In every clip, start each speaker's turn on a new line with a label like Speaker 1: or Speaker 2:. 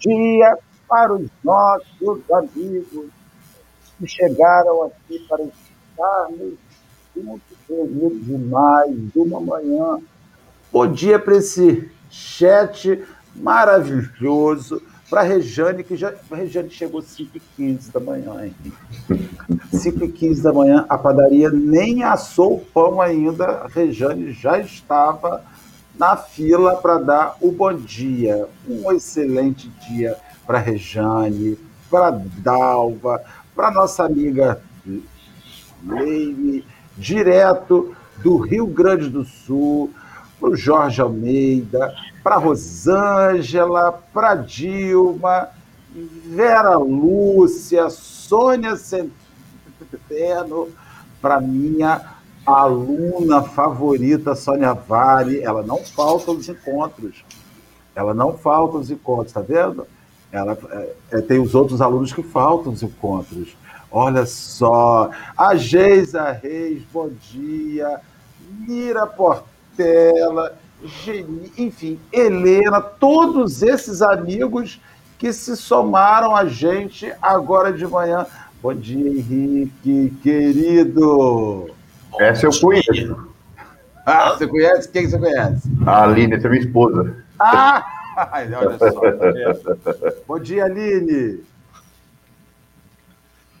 Speaker 1: dia para os nossos amigos que chegaram aqui para estarmos juntos reunidos de mais uma manhã. Bom dia para esse chat maravilhoso para a Rejane, que já. A Rejane chegou 5h15 da manhã, hein? 5h15 da manhã, a padaria nem assou o pão ainda. A Rejane já estava na fila para dar o bom dia. Um excelente dia para Rejane, para Dalva, para nossa amiga Leime, direto do Rio Grande do Sul, para o Jorge Almeida, para Rosângela, para Dilma, Vera Lúcia, Sônia Centeno, para minha aluna favorita, Sônia Vale. Ela não falta os encontros. Ela não falta os encontros, tá vendo? Ela é, é tem os outros alunos que faltam os encontros. Olha só, a Geisa Reis, bom dia. Mira Portela, Geni, enfim, Helena, todos esses amigos que se somaram a gente agora de manhã. Bom dia, Henrique, querido.
Speaker 2: Essa eu conheço.
Speaker 1: Ah, você conhece? Quem você conhece?
Speaker 2: A Aline, essa é minha esposa.
Speaker 1: Ah! Olha só. Tá Bom dia, Aline.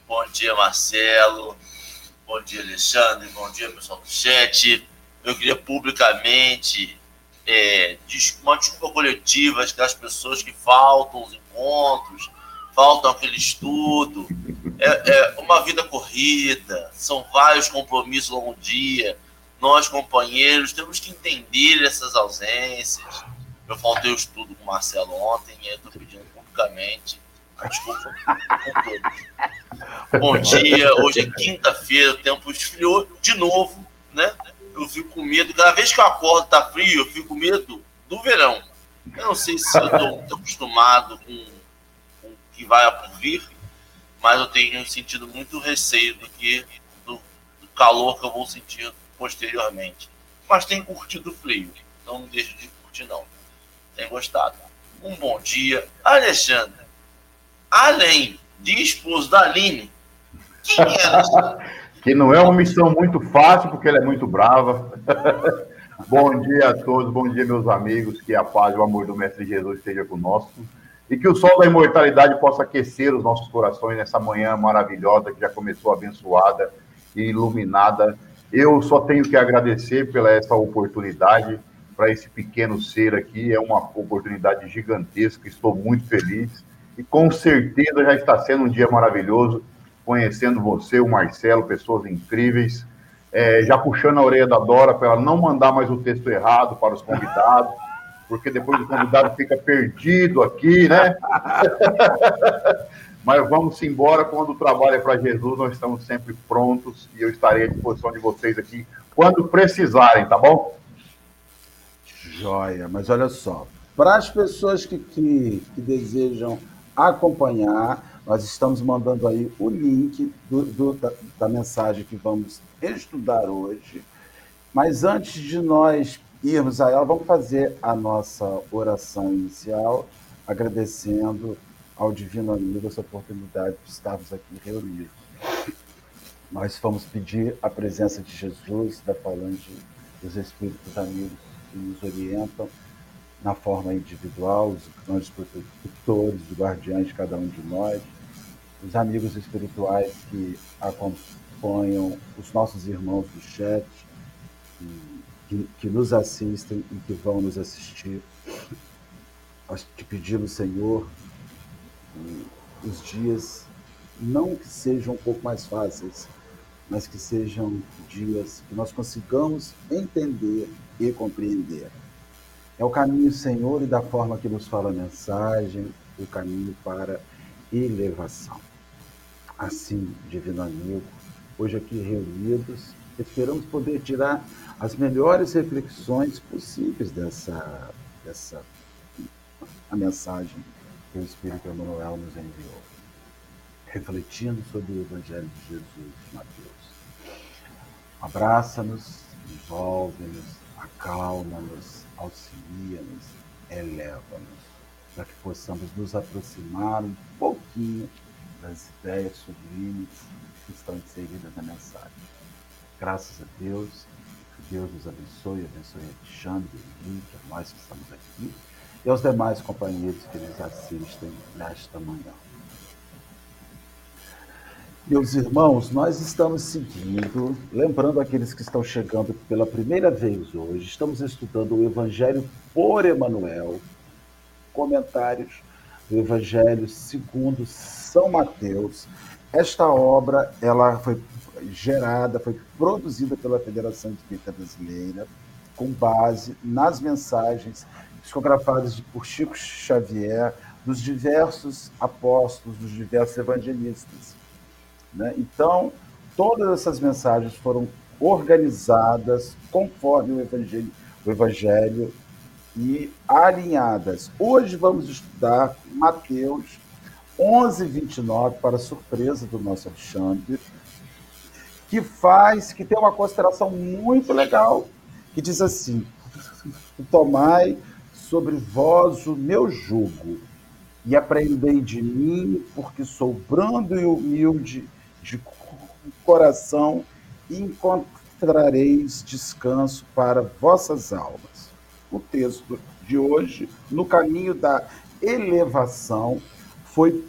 Speaker 3: Bom dia, Marcelo. Bom dia, Alexandre. Bom dia, pessoal do chat. Eu queria publicamente é, uma desculpa coletiva das pessoas que faltam os encontros, faltam aquele estudo. É, é uma vida corrida, são vários compromissos ao longo do dia. Nós, companheiros, temos que entender essas ausências. Eu faltei o estudo com o Marcelo ontem e estou pedindo publicamente desculpa Bom dia, hoje é quinta-feira, o tempo esfriou de novo, né? eu fico com medo. Cada vez que eu acordo tá frio, eu fico com medo do verão. Eu não sei se eu estou acostumado com, com o que vai por vir, mas eu tenho sentido muito receio do que do, do calor que eu vou sentir posteriormente. Mas tenho curtido o frio, então não deixo de curtir não. Tenho gostado. Um bom dia, Alexandre. Além de esposo da Aline, quem é
Speaker 2: que não é uma missão muito fácil, porque ela é muito brava. bom dia a todos, bom dia, meus amigos, que a paz e o amor do Mestre Jesus esteja conosco e que o sol da imortalidade possa aquecer os nossos corações nessa manhã maravilhosa que já começou abençoada e iluminada. Eu só tenho que agradecer pela essa oportunidade para esse pequeno ser aqui, é uma oportunidade gigantesca, estou muito feliz. E com certeza já está sendo um dia maravilhoso conhecendo você, o Marcelo, pessoas incríveis, é, já puxando a orelha da Dora para ela não mandar mais o texto errado para os convidados, porque depois o convidado fica perdido aqui, né? Mas vamos embora quando o trabalho é para Jesus, nós estamos sempre prontos e eu estarei à disposição de vocês aqui quando precisarem, tá bom?
Speaker 1: Joia, mas olha só, para as pessoas que, que, que desejam acompanhar, nós estamos mandando aí o link do, do, da, da mensagem que vamos estudar hoje. Mas antes de nós irmos a ela, vamos fazer a nossa oração inicial, agradecendo ao Divino Amigo essa oportunidade de estarmos aqui reunidos. Nós vamos pedir a presença de Jesus, da falange dos Espíritos Amigos que nos orientam na forma individual, os grandes protectores, os guardiães de cada um de nós, os amigos espirituais que acompanham, os nossos irmãos do chat, que, que nos assistem e que vão nos assistir. Nós te pedimos, Senhor, os dias não que sejam um pouco mais fáceis, mas que sejam dias que nós consigamos entender e compreender. É o caminho, Senhor, e da forma que nos fala a mensagem, o caminho para elevação. Assim, divino amigo, hoje aqui reunidos, esperamos poder tirar as melhores reflexões possíveis dessa, dessa a mensagem que o Espírito Emmanuel nos enviou, refletindo sobre o Evangelho de Jesus Mateus. Abraça-nos, envolve-nos, acalma-nos, auxilia-nos, eleva-nos. para que possamos nos aproximar um pouquinho das ideias sublimes que estão inseridas na mensagem. Graças a Deus, que Deus nos abençoe, abençoe a Alexandre, a nós que estamos aqui, e aos demais companheiros que nos assistem nesta manhã. Meus irmãos, nós estamos seguindo, lembrando aqueles que estão chegando pela primeira vez hoje, estamos estudando o Evangelho por Emanuel, comentários do Evangelho segundo São Mateus. Esta obra, ela foi gerada, foi produzida pela Federação Espírita Brasileira, com base nas mensagens psicografadas por Chico Xavier, dos diversos apóstolos, dos diversos evangelistas. Né? Então, todas essas mensagens foram organizadas conforme o Evangelho, o evangelho e alinhadas. Hoje vamos estudar Mateus 11, 29, para surpresa do nosso Alexandre, que faz, que tem uma consideração muito legal, que diz assim: Tomai sobre vós o meu jugo e aprendei de mim, porque sou brando e humilde de coração e encontrareis descanso para vossas almas. O texto de hoje, no caminho da elevação, foi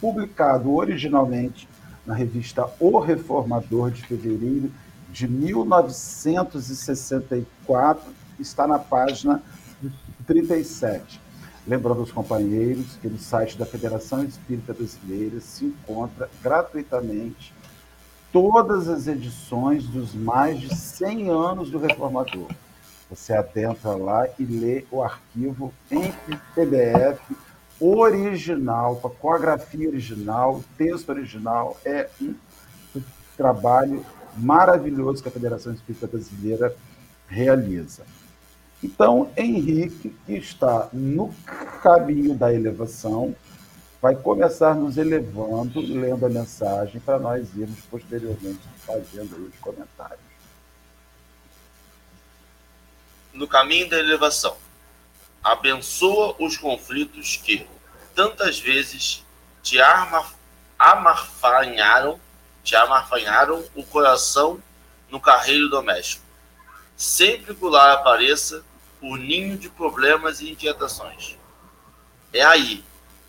Speaker 1: publicado originalmente na revista O Reformador de fevereiro de 1964, está na página 37. Lembrando aos companheiros que no site da Federação Espírita Brasileira se encontra gratuitamente todas as edições dos mais de 100 anos do Reformador. Você adentra lá e lê o arquivo em PDF original, com a grafia original, texto original. É um trabalho maravilhoso que a Federação Espírita Brasileira realiza. Então, Henrique, que está no caminho da elevação, vai começar nos elevando, lendo a mensagem, para nós irmos posteriormente fazendo os comentários.
Speaker 3: No caminho da elevação, abençoa os conflitos que, tantas vezes, te arma, amarfanharam, te amarfanharam o coração no carreiro doméstico sempre que o lar apareça o ninho de problemas e inquietações. É aí,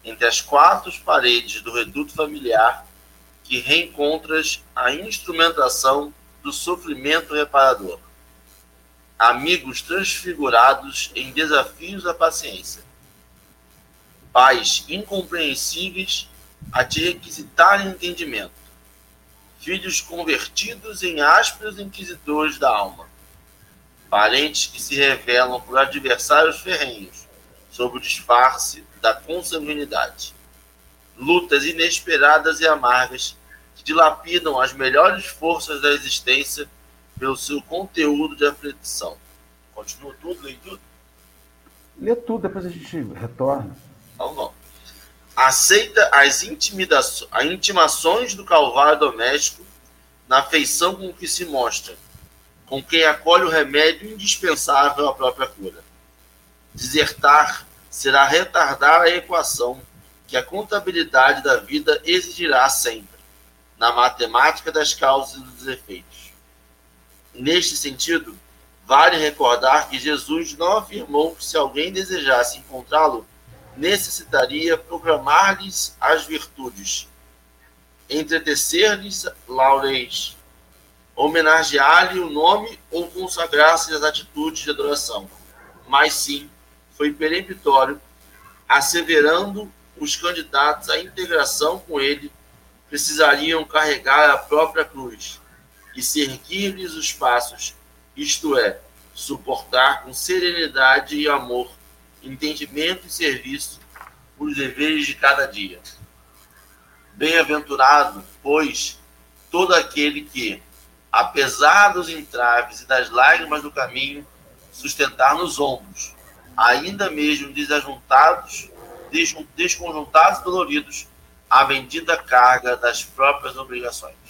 Speaker 3: entre as quatro paredes do reduto familiar, que reencontras a instrumentação do sofrimento reparador. Amigos transfigurados em desafios à paciência. Pais incompreensíveis a te requisitarem entendimento. Filhos convertidos em ásperos inquisidores da alma parentes que se revelam por adversários ferrenhos, sob o disfarce da consanguinidade. Lutas inesperadas e amargas que dilapidam as melhores forças da existência pelo seu conteúdo de aflição. Continua tudo, lê tudo?
Speaker 1: Lê tudo, depois a gente retorna.
Speaker 3: Então, não. Aceita as, intimidações, as intimações do calvário doméstico na feição com que se mostra com quem acolhe o remédio indispensável à própria cura. Desertar será retardar a equação que a contabilidade da vida exigirá sempre, na matemática das causas e dos efeitos. Neste sentido, vale recordar que Jesus não afirmou que se alguém desejasse encontrá-lo, necessitaria programar-lhes as virtudes, entretecer-lhes laureis, homenagear-lhe o nome ou consagrar-se às atitudes de adoração, mas sim foi peremptório, asseverando os candidatos à integração com ele precisariam carregar a própria cruz e seguir-lhes os passos, isto é, suportar com serenidade e amor, entendimento e serviço os deveres de cada dia. Bem-aventurado, pois, todo aquele que, apesar dos entraves e das lágrimas do caminho, sustentar nos ombros, ainda mesmo desajuntados, desconjuntados e doloridos, a bendita carga das próprias obrigações.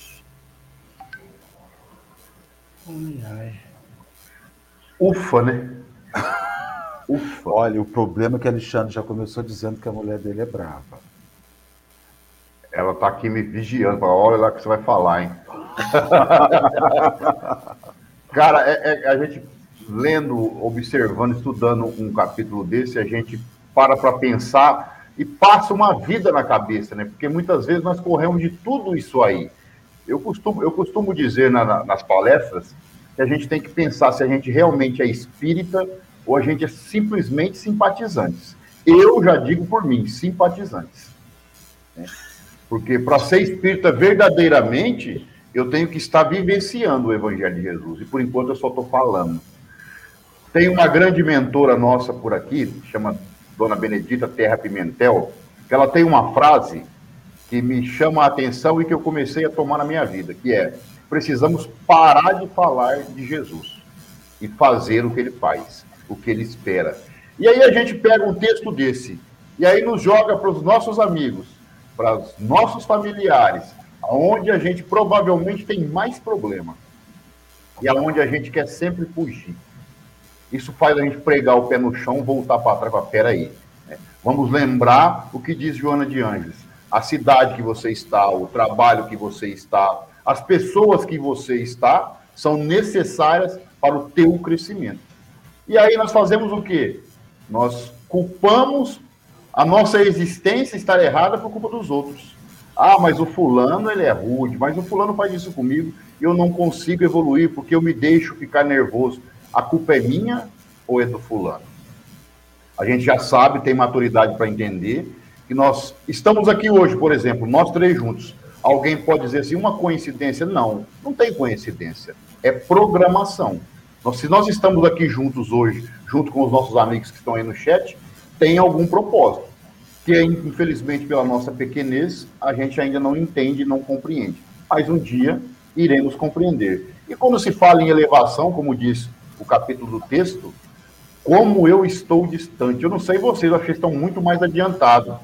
Speaker 2: Ufa, né?
Speaker 1: Ufa. Olha, o problema é que Alexandre já começou dizendo que a mulher dele é brava.
Speaker 2: Ela tá aqui me vigiando, olha lá que você vai falar, hein? Cara, é, é, a gente lendo, observando, estudando um capítulo desse, a gente para para pensar e passa uma vida na cabeça, né? Porque muitas vezes nós corremos de tudo isso aí. Eu costumo, eu costumo dizer na, na, nas palestras que a gente tem que pensar se a gente realmente é espírita ou a gente é simplesmente simpatizantes. Eu já digo por mim, simpatizantes. Né? Porque para ser espírita verdadeiramente, eu tenho que estar vivenciando o Evangelho de Jesus. E por enquanto eu só estou falando. Tem uma grande mentora nossa por aqui, chama Dona Benedita Terra Pimentel, que ela tem uma frase que me chama a atenção e que eu comecei a tomar na minha vida, que é: precisamos parar de falar de Jesus e fazer o que ele faz, o que ele espera. E aí a gente pega um texto desse e aí nos joga para os nossos amigos, para os nossos familiares, aonde a gente provavelmente tem mais problema e aonde a gente quer sempre fugir. Isso faz a gente pregar o pé no chão, voltar para trás e falar, peraí, né? vamos lembrar o que diz Joana de Anjos, a cidade que você está, o trabalho que você está, as pessoas que você está, são necessárias para o teu crescimento. E aí nós fazemos o quê? Nós culpamos a nossa existência estar errada por culpa dos outros. Ah, mas o fulano ele é rude, mas o fulano faz isso comigo e eu não consigo evoluir porque eu me deixo ficar nervoso. A culpa é minha ou é do fulano? A gente já sabe, tem maturidade para entender que nós estamos aqui hoje, por exemplo, nós três juntos. Alguém pode dizer assim, uma coincidência? Não, não tem coincidência. É programação. Se nós estamos aqui juntos hoje, junto com os nossos amigos que estão aí no chat, tem algum propósito, que infelizmente pela nossa pequenez a gente ainda não entende, não compreende. Mas um dia iremos compreender. E quando se fala em elevação, como diz o capítulo do texto, como eu estou distante. Eu não sei vocês, eu acho que estão muito mais adiantados,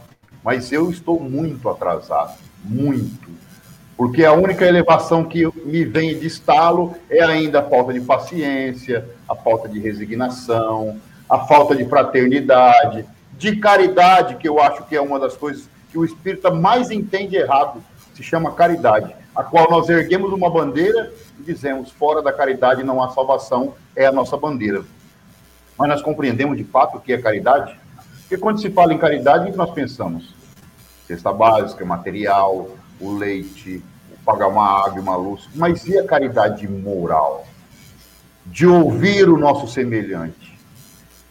Speaker 2: mas eu estou muito atrasado, muito. Porque a única elevação que me vem de estalo é ainda a falta de paciência, a falta de resignação, a falta de fraternidade, de caridade, que eu acho que é uma das coisas que o espírita mais entende errado, se chama caridade, a qual nós erguemos uma bandeira e dizemos: fora da caridade não há salvação, é a nossa bandeira. Mas nós compreendemos de fato o que é caridade? Porque quando se fala em caridade, o que nós pensamos? Cesta básica, material, o leite, pagar uma água uma luz. Mas e a caridade moral? De ouvir o nosso semelhante,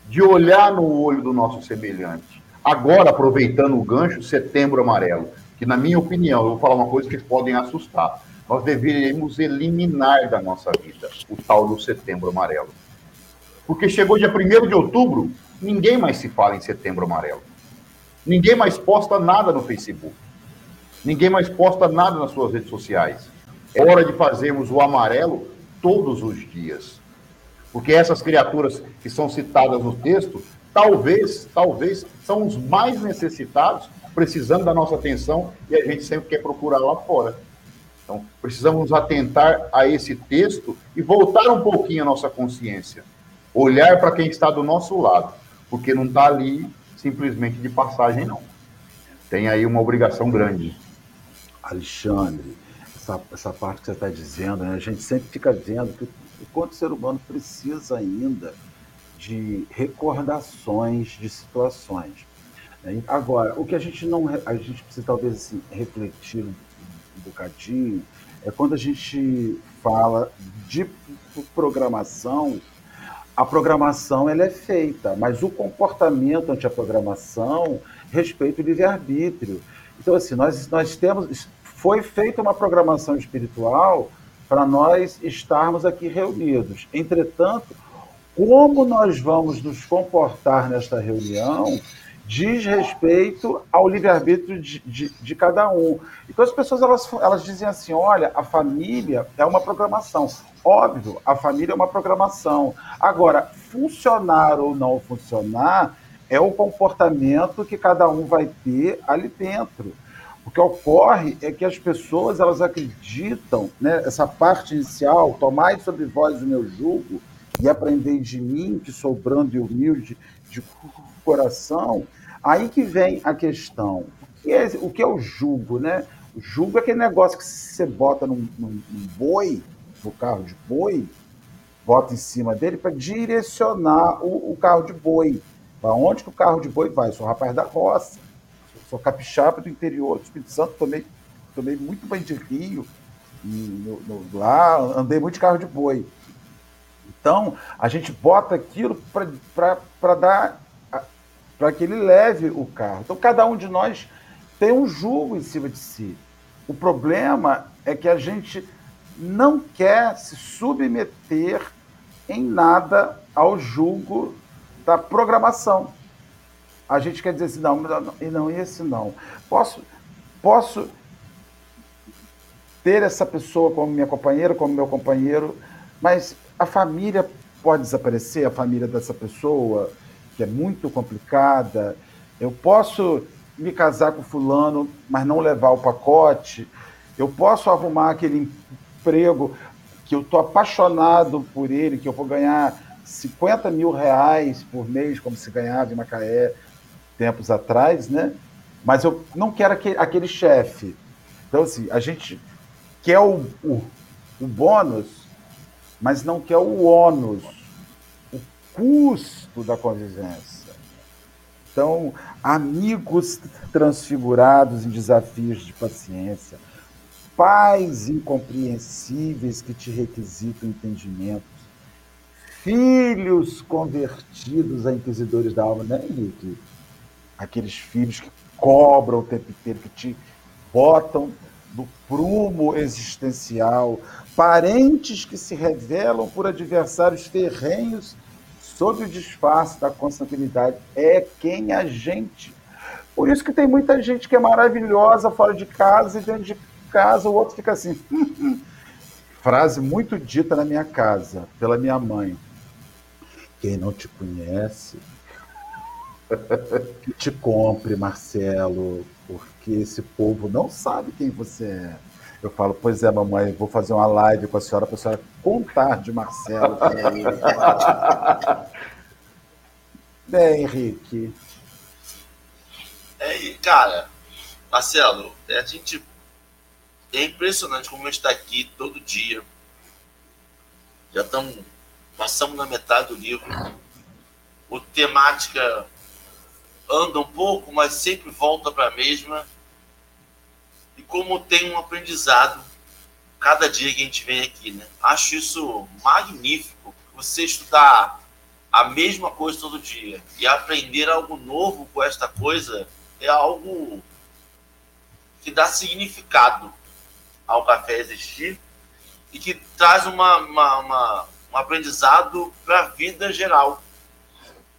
Speaker 2: de olhar no olho do nosso semelhante. Agora, aproveitando o gancho, setembro amarelo, que na minha opinião, eu vou falar uma coisa que podem assustar. Nós deveríamos eliminar da nossa vida o tal do setembro amarelo. Porque chegou dia 1 de outubro, ninguém mais se fala em setembro amarelo. Ninguém mais posta nada no Facebook. Ninguém mais posta nada nas suas redes sociais. É hora de fazermos o amarelo todos os dias. Porque essas criaturas que são citadas no texto, talvez, talvez, são os mais necessitados, precisando da nossa atenção, e a gente sempre quer procurar lá fora. Então, precisamos nos atentar a esse texto e voltar um pouquinho a nossa consciência. Olhar para quem está do nosso lado, porque não está ali simplesmente de passagem, não. Tem aí uma obrigação grande.
Speaker 1: Alexandre, essa, essa parte que você está dizendo, né? a gente sempre fica vendo que enquanto o ser humano precisa ainda de recordações de situações. Né? Agora, o que a gente não a gente precisa talvez assim, refletir um, bocadinho é quando a gente fala de programação, a programação ela é feita, mas o comportamento ante a programação respeita o livre-arbítrio. Então, assim, nós, nós temos. Foi feita uma programação espiritual para nós estarmos aqui reunidos. Entretanto, como nós vamos nos comportar nesta reunião diz respeito ao livre-arbítrio de, de, de, cada um. Então as pessoas elas, elas dizem assim: olha, a família é uma programação. Óbvio, a família é uma programação. Agora, funcionar ou não funcionar é o comportamento que cada um vai ter ali dentro. O que ocorre é que as pessoas elas acreditam, né, essa parte inicial, tomai sobre vós o meu jugo e aprendei de mim, que sou brando e humilde de coração, aí que vem a questão. O que é, o, que é o jugo, né? O jugo é aquele negócio que você bota num, num, num boi, no carro de boi, bota em cima dele para direcionar o, o, carro de boi. Para onde que o carro de boi vai? Eu sou rapaz da roça, sou capixaba do interior do Espírito Santo, tomei, tomei muito banho de rio, e no, no, lá andei muito de carro de boi. Então, a gente bota aquilo para dar para que ele leve o carro. Então, cada um de nós tem um julgo em cima de si. O problema é que a gente não quer se submeter em nada ao julgo da programação. A gente quer dizer assim, não, não, não esse não. Posso, posso ter essa pessoa como minha companheira, como meu companheiro, mas a família pode desaparecer, a família dessa pessoa, que é muito complicada. Eu posso me casar com fulano, mas não levar o pacote. Eu posso arrumar aquele emprego que eu estou apaixonado por ele, que eu vou ganhar 50 mil reais por mês, como se ganhava em Macaé tempos atrás, né? Mas eu não quero aquele, aquele chefe. Então, assim, a gente quer o, o, o bônus, mas não quer o ônus, o custo da convivência. Então, amigos transfigurados em desafios de paciência, pais incompreensíveis que te requisitam entendimentos, filhos convertidos a inquisidores da alma, né, Henrique? Aqueles filhos que cobram o tempo inteiro, que te botam do prumo existencial, parentes que se revelam por adversários ferrenhos sob o disfarce da consanguinidade. É quem a gente. Por isso que tem muita gente que é maravilhosa fora de casa e dentro de casa o outro fica assim. Frase muito dita na minha casa, pela minha mãe. Quem não te conhece, que te compre, Marcelo, porque esse povo não sabe quem você é. Eu falo, pois é, mamãe, vou fazer uma live com a senhora para a senhora contar de Marcelo. Bem, Henrique.
Speaker 3: É, cara, Marcelo, a gente é impressionante como a gente está aqui todo dia. Já estamos, passamos na metade do livro. O temática anda um pouco, mas sempre volta para a mesma. E como tem um aprendizado cada dia que a gente vem aqui, né? Acho isso magnífico. Você estudar a mesma coisa todo dia e aprender algo novo com esta coisa é algo que dá significado ao café existir e que traz uma, uma, uma um aprendizado para a vida geral.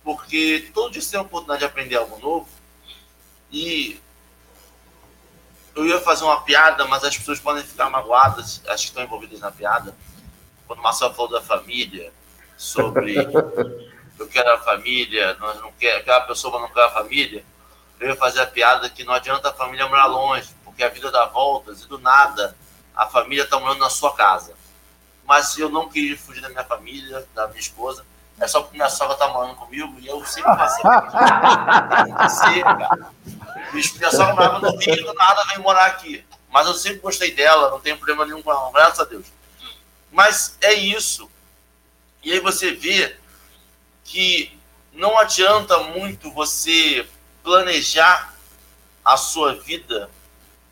Speaker 3: Porque todo dia você tem a oportunidade de aprender algo novo e eu ia fazer uma piada, mas as pessoas podem ficar magoadas, as que estão envolvidas na piada. Quando o Marcelo falou da família, sobre eu quero a família, nós não quer, aquela pessoa não quer a família, eu ia fazer a piada que não adianta a família morar longe, porque a vida dá voltas e do nada a família está morando na sua casa. Mas eu não queria fugir da minha família, da minha esposa, é só porque minha sogra está morando comigo e eu sempre passei cara. Minha sogra morava no Rio, do nada veio morar aqui. Mas eu sempre gostei dela, não tenho problema nenhum com ela, graças a Deus. Mas é isso. E aí você vê que não adianta muito você planejar a sua vida,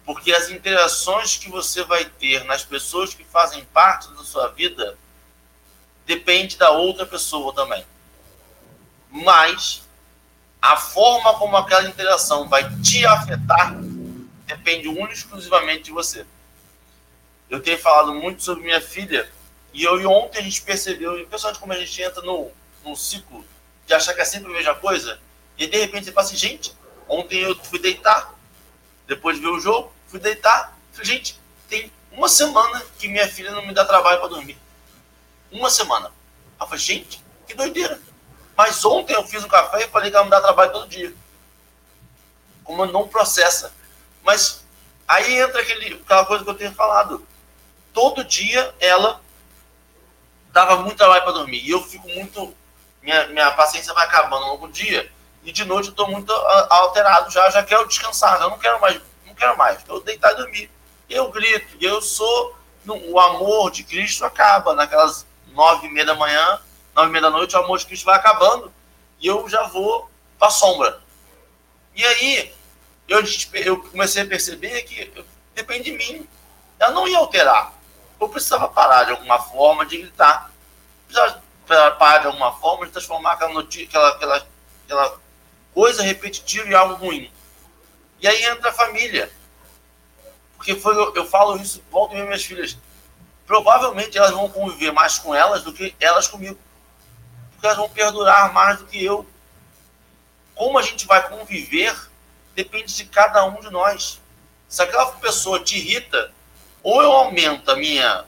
Speaker 3: porque as interações que você vai ter nas pessoas que fazem parte da sua vida depende da outra pessoa também. Mas a forma como aquela interação vai te afetar depende única e exclusivamente de você. Eu tenho falado muito sobre minha filha e eu e ontem a gente percebeu, impressionante como a gente entra no, ciclo de achar que é sempre a mesma coisa, e de repente você fala assim, gente, ontem eu fui deitar, depois de ver o jogo, fui deitar, falei, gente, tem uma semana que minha filha não me dá trabalho para dormir. Uma semana. Eu falei, gente, que doideira. Mas ontem eu fiz um café e falei que ela me dá trabalho todo dia. Como não processa. Mas aí entra aquele, aquela coisa que eu tenho falado. Todo dia ela dava muito trabalho para dormir. E eu fico muito. Minha, minha paciência vai acabando no longo do dia. E de noite eu estou muito alterado já, já quero descansar. Eu não quero mais, não quero mais. Eu deitar e dormir. Eu grito. Eu sou. O amor de Cristo acaba naquelas nove e meia da manhã, nove e meia da noite, o amor de Cristo vai acabando. E eu já vou para a sombra. E aí, eu, eu comecei a perceber que depende de mim. Eu não ia alterar. Eu precisava parar de alguma forma de gritar. Precisava parar de alguma forma de transformar aquela, notícia, aquela, aquela, aquela coisa repetitiva em algo ruim. E aí entra a família. Porque foi, eu, eu falo isso, volto ver minhas filhas. Provavelmente elas vão conviver mais com elas do que elas comigo. Porque elas vão perdurar mais do que eu. Como a gente vai conviver depende de cada um de nós. Se aquela pessoa te irrita, ou eu aumento a minha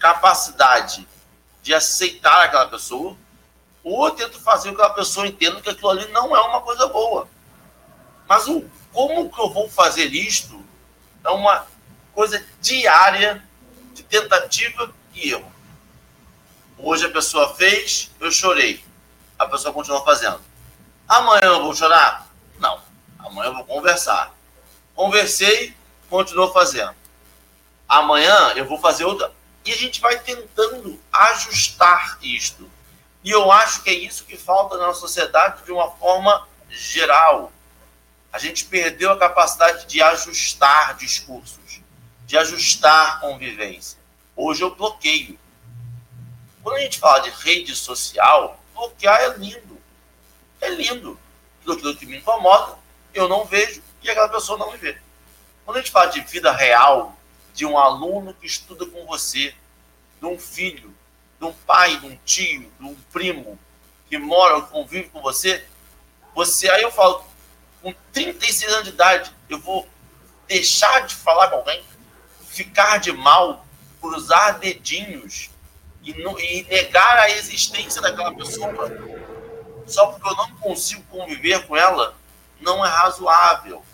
Speaker 3: capacidade de aceitar aquela pessoa, ou eu tento fazer com que aquela pessoa entenda que aquilo ali não é uma coisa boa. Mas o como que eu vou fazer isto é uma coisa diária de tentativa e erro. Hoje a pessoa fez, eu chorei. A pessoa continua fazendo. Amanhã eu vou chorar? Não. Amanhã eu vou conversar. Conversei, continuou fazendo amanhã eu vou fazer outra. E a gente vai tentando ajustar isto. E eu acho que é isso que falta na sociedade de uma forma geral. A gente perdeu a capacidade de ajustar discursos, de ajustar convivência. Hoje eu bloqueio. Quando a gente fala de rede social, bloquear é lindo. É lindo. Tudo aquilo que me incomoda, eu não vejo e aquela pessoa não me vê. Quando a gente fala de vida real, de um aluno que estuda com você, de um filho, de um pai, de um tio, de um primo que mora ou convive com você, você aí eu falo, com 36 anos de idade, eu vou deixar de falar com alguém, ficar de mal, cruzar dedinhos e, e negar a existência daquela pessoa só porque eu não consigo conviver com ela, não é razoável.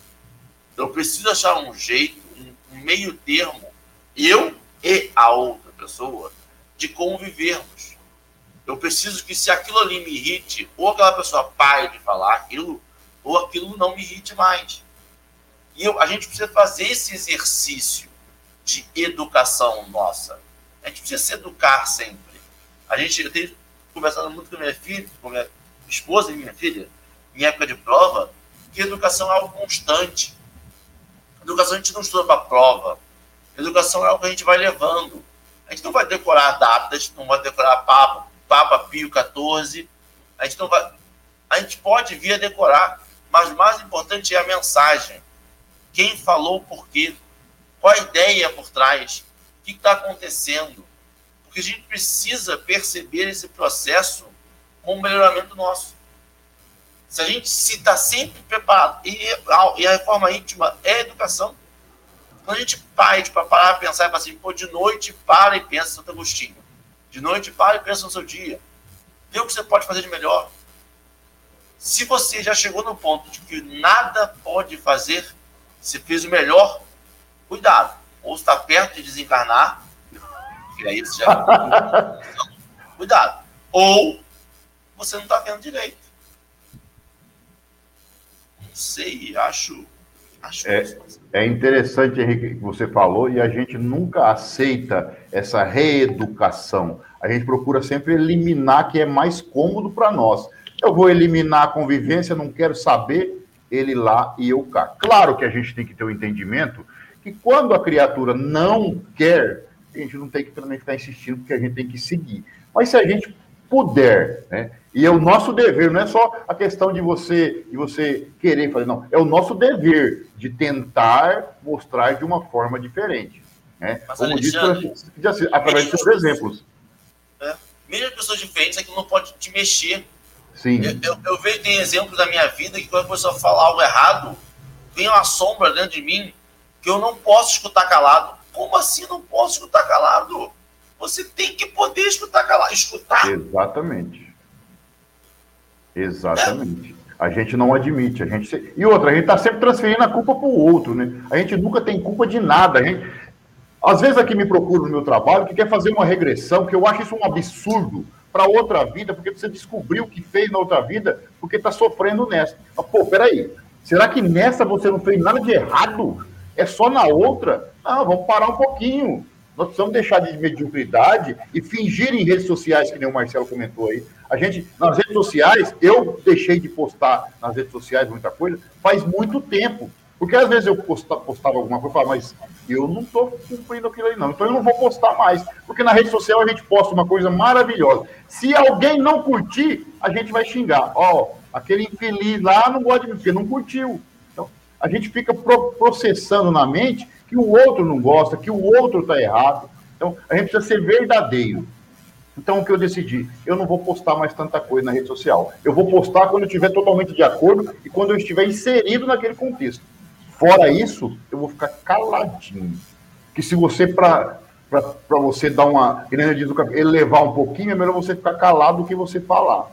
Speaker 3: Eu preciso achar um jeito meio termo, eu e a outra pessoa, de convivermos. Eu preciso que se aquilo ali me irrite, ou aquela pessoa pare de falar aquilo, ou aquilo não me irrite mais. E eu, a gente precisa fazer esse exercício de educação nossa. A gente precisa se educar sempre. A gente, eu tenho conversado muito com minha filha, com minha esposa e minha filha, em época de prova, que educação é algo constante. Educação a gente não estuda para prova. Educação é algo que a gente vai levando. A gente não vai decorar datas, não vai decorar Papa, Papa Pio XIV. A gente não vai. A gente pode vir a decorar, mas mais importante é a mensagem. Quem falou por quê? Qual a ideia por trás? O que está acontecendo? Porque a gente precisa perceber esse processo com o melhoramento nosso. Se a gente se está sempre preparado, e, e, a reforma íntima é educação. Quando a gente para para parar, pensar e falar assim, pô, de noite para e pensa Santo Agostinho. De noite para e pensa no seu dia. Vê o que você pode fazer de melhor. Se você já chegou no ponto de que nada pode fazer, se fez o melhor, cuidado. Ou está perto de desencarnar, que aí você já. cuidado. Ou você não está vendo direito sei, acho. acho
Speaker 2: é, é interessante, Henrique, que você falou, e a gente nunca aceita essa reeducação. A gente procura sempre eliminar que é mais cômodo para nós. Eu vou eliminar a convivência, não quero saber ele lá e eu cá. Claro que a gente tem que ter o um entendimento que quando a criatura não quer, a gente não tem que também ficar insistindo, porque a gente tem que seguir. Mas se a gente puder, né, e é o nosso dever, não é só a questão de você de você querer fazer, não. É o nosso dever de tentar mostrar de uma forma diferente. Né? Mas, Como disse, através de seus exemplos.
Speaker 3: É, mesmo as pessoas diferentes, aquilo não pode te mexer.
Speaker 2: Sim.
Speaker 3: Eu, eu, eu vejo, tem exemplos da minha vida que quando a pessoa fala algo errado, vem uma sombra dentro de mim que eu não posso escutar calado. Como assim não posso escutar calado? Você tem que poder escutar calado. Escutar.
Speaker 2: Exatamente. Exatamente. A gente não admite. A gente E outra, a gente está sempre transferindo a culpa para o outro, né? A gente nunca tem culpa de nada. A gente... Às vezes aqui me procura no meu trabalho que quer fazer uma regressão, que eu acho isso um absurdo para outra vida, porque você descobriu o que fez na outra vida, porque está sofrendo nessa. Pô, peraí, será que nessa você não fez nada de errado? É só na outra? Não, vamos parar um pouquinho. Nós precisamos deixar de mediocridade e fingir em redes sociais, que nem o Marcelo comentou aí. A gente, nas redes sociais, eu deixei de postar nas redes sociais muita coisa faz muito tempo. Porque às vezes eu postava, postava alguma coisa e falava, mas eu não estou cumprindo aquilo aí, não. Então eu não vou postar mais. Porque na rede social a gente posta uma coisa maravilhosa. Se alguém não curtir, a gente vai xingar. Ó, oh, aquele infeliz lá não gosta de mim, porque não curtiu. A gente fica processando na mente que o outro não gosta, que o outro está errado. Então, a gente precisa ser verdadeiro. Então, o que eu decidi? Eu não vou postar mais tanta coisa na rede social. Eu vou postar quando eu estiver totalmente de acordo e quando eu estiver inserido naquele contexto. Fora isso, eu vou ficar caladinho. Que se você, para você dar uma. Elevar um pouquinho, é melhor você ficar calado do que você falar.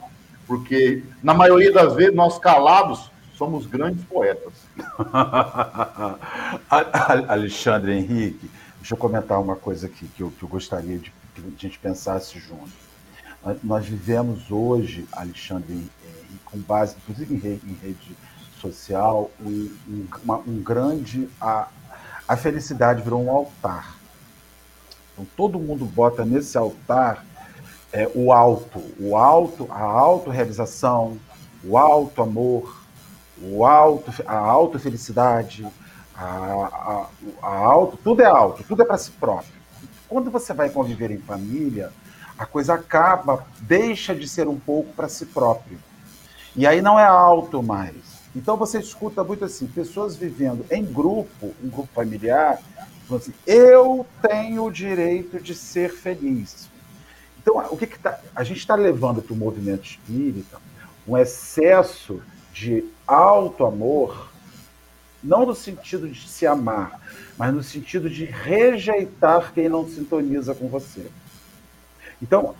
Speaker 2: Porque, na maioria das vezes, nós calados somos grandes poetas.
Speaker 1: Alexandre Henrique, deixa eu comentar uma coisa aqui que eu, que eu gostaria de que a gente pensasse junto. Nós vivemos hoje, Alexandre Henrique, com base, inclusive em rede, em rede social, um, um, uma, um grande. A, a felicidade virou um altar. Então todo mundo bota nesse altar é, o alto, o alto, a autorrealização, o alto amor, o alto, a auto felicidade, a, a, a auto, tudo é alto, tudo é para si próprio. Quando você vai conviver em família, a coisa acaba, deixa de ser um pouco para si próprio. E aí não é alto mais. Então você escuta muito assim, pessoas vivendo em grupo, um grupo familiar, falando assim, eu tenho o direito de ser feliz. Então, o que, que tá, a gente está levando para o movimento espírita um excesso de alto amor, não no sentido de se amar, mas no sentido de rejeitar quem não sintoniza com você. Então,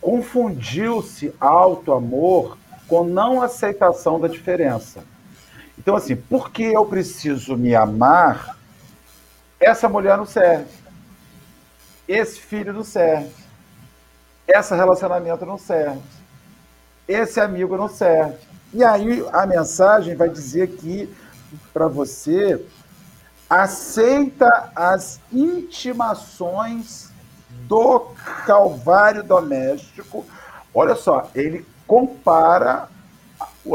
Speaker 1: confundiu-se alto amor com não aceitação da diferença. Então, assim, porque eu preciso me amar, essa mulher não serve. Esse filho não serve. Esse relacionamento não serve. Esse amigo não serve. E aí a mensagem vai dizer que para você aceita as intimações do Calvário doméstico. Olha só, ele compara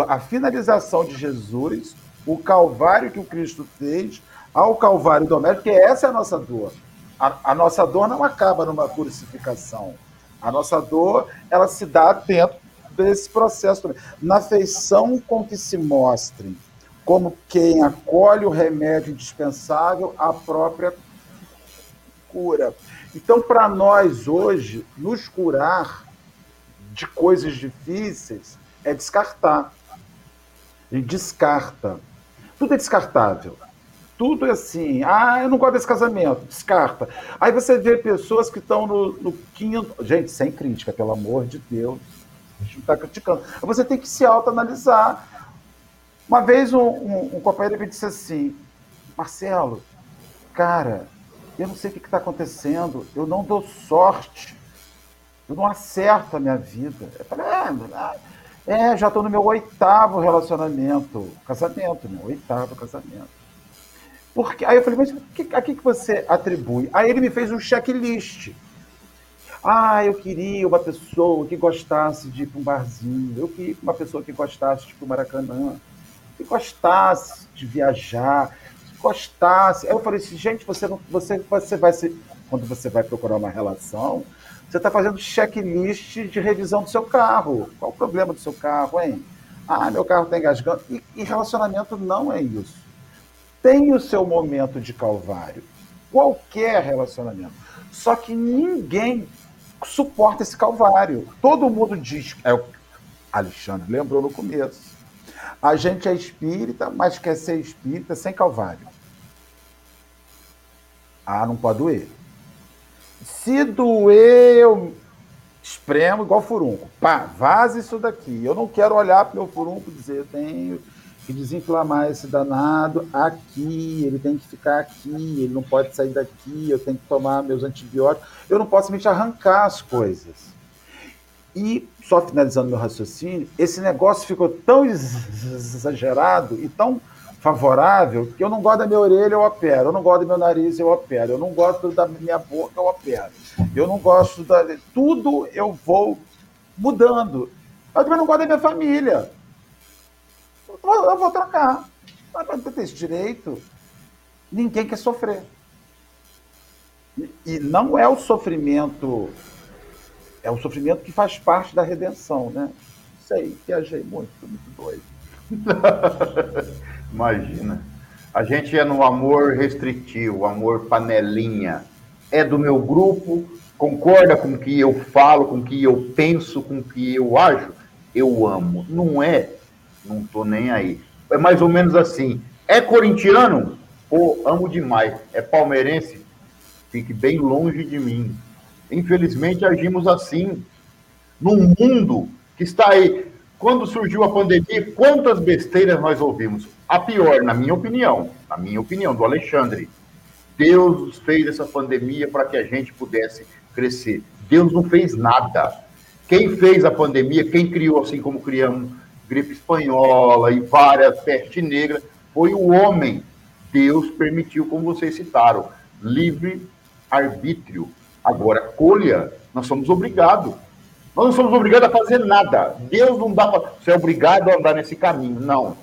Speaker 1: a finalização de Jesus, o Calvário que o Cristo fez, ao Calvário doméstico, porque essa é a nossa dor. A, a nossa dor não acaba numa crucificação. A nossa dor, ela se dá dentro desse processo também. Na feição com que se mostrem como quem acolhe o remédio indispensável à própria cura. Então, para nós hoje, nos curar de coisas difíceis é descartar. Descarta. Tudo é descartável. Tudo é assim. Ah, eu não gosto desse casamento. Descarta. Aí você vê pessoas que estão no, no quinto. Gente, sem crítica, pelo amor de Deus. Está criticando. Você tem que se autoanalisar. Uma vez um, um, um companheiro me disse assim: Marcelo, cara, eu não sei o que está acontecendo. Eu não dou sorte. Eu não acerto a minha vida. Eu falei, é, é, já estou no meu oitavo relacionamento, casamento, meu oitavo casamento. Porque, aí eu falei, mas que, a que você atribui? Aí ele me fez um checklist. Ah, eu queria uma pessoa que gostasse de ir para um barzinho, eu queria uma pessoa que gostasse de ir para o Maracanã, que gostasse de viajar, que gostasse. Aí eu falei assim, gente, você, não, você, você vai ser. Quando você vai procurar uma relação, você está fazendo checklist de revisão do seu carro. Qual o problema do seu carro, hein? Ah, meu carro está engasgando. E, e relacionamento não é isso. Tem o seu momento de calvário. Qualquer relacionamento. Só que ninguém suporta esse calvário. Todo mundo diz. É o Alexandre lembrou no começo. A gente é espírita, mas quer ser espírita sem calvário. Ah, não pode doer. Se doer, eu espremo igual furunco. Pá, vaza isso daqui. Eu não quero olhar para o meu furunco e dizer, eu tenho que desinflamar esse danado aqui, ele tem que ficar aqui, ele não pode sair daqui, eu tenho que tomar meus antibióticos, eu não posso simplesmente arrancar as coisas. E, só finalizando meu raciocínio, esse negócio ficou tão exagerado e tão favorável que eu não gosto da minha orelha, eu opero. Eu não gosto do meu nariz, eu opero. Eu não gosto da minha boca, eu opero. Eu não gosto da. Tudo eu vou mudando. Eu também não gosto da minha família. Eu vou trocar. Mas para ter esse direito, ninguém quer sofrer. E não é o sofrimento é um sofrimento que faz parte da redenção, né? Sei, viajei muito, muito doido.
Speaker 2: Imagina. A gente é no amor restritivo, amor panelinha. É do meu grupo, concorda com o que eu falo, com o que eu penso, com o que eu ajo, eu amo. Não é, não tô nem aí. É mais ou menos assim. É corintiano? Pô, amo demais. É palmeirense? Fique bem longe de mim. Infelizmente, agimos assim. Num mundo que está aí. Quando surgiu a pandemia, quantas besteiras nós ouvimos? A pior, na minha opinião, na minha opinião, do Alexandre. Deus fez essa pandemia para que a gente pudesse crescer. Deus não fez nada. Quem fez a pandemia, quem criou, assim como criamos gripe espanhola e várias peste negra, foi o homem. Deus permitiu, como vocês citaram, livre arbítrio. Agora, colha, nós somos obrigados. Nós não somos obrigados a fazer nada. Deus não dá para. Você é obrigado a andar nesse caminho. Não.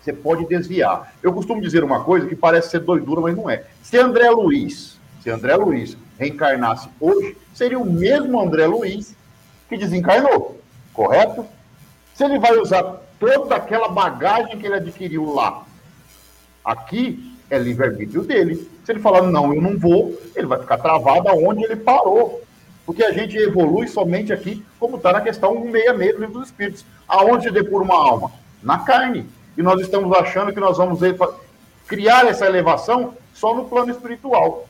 Speaker 2: Você pode desviar. Eu costumo dizer uma coisa que parece ser doidura, mas não é. Se André Luiz, se André Luiz reencarnasse hoje, seria o mesmo André Luiz que desencarnou, correto? Se ele vai usar toda aquela bagagem que ele adquiriu lá, aqui é livre-arbítrio dele. Se ele falar, não, eu não vou, ele vai ficar travado aonde ele parou. Porque a gente evolui somente aqui, como está na questão 166 do livro dos Espíritos. Aonde depura uma alma? Na carne. E nós estamos achando que nós vamos criar essa elevação só no plano espiritual.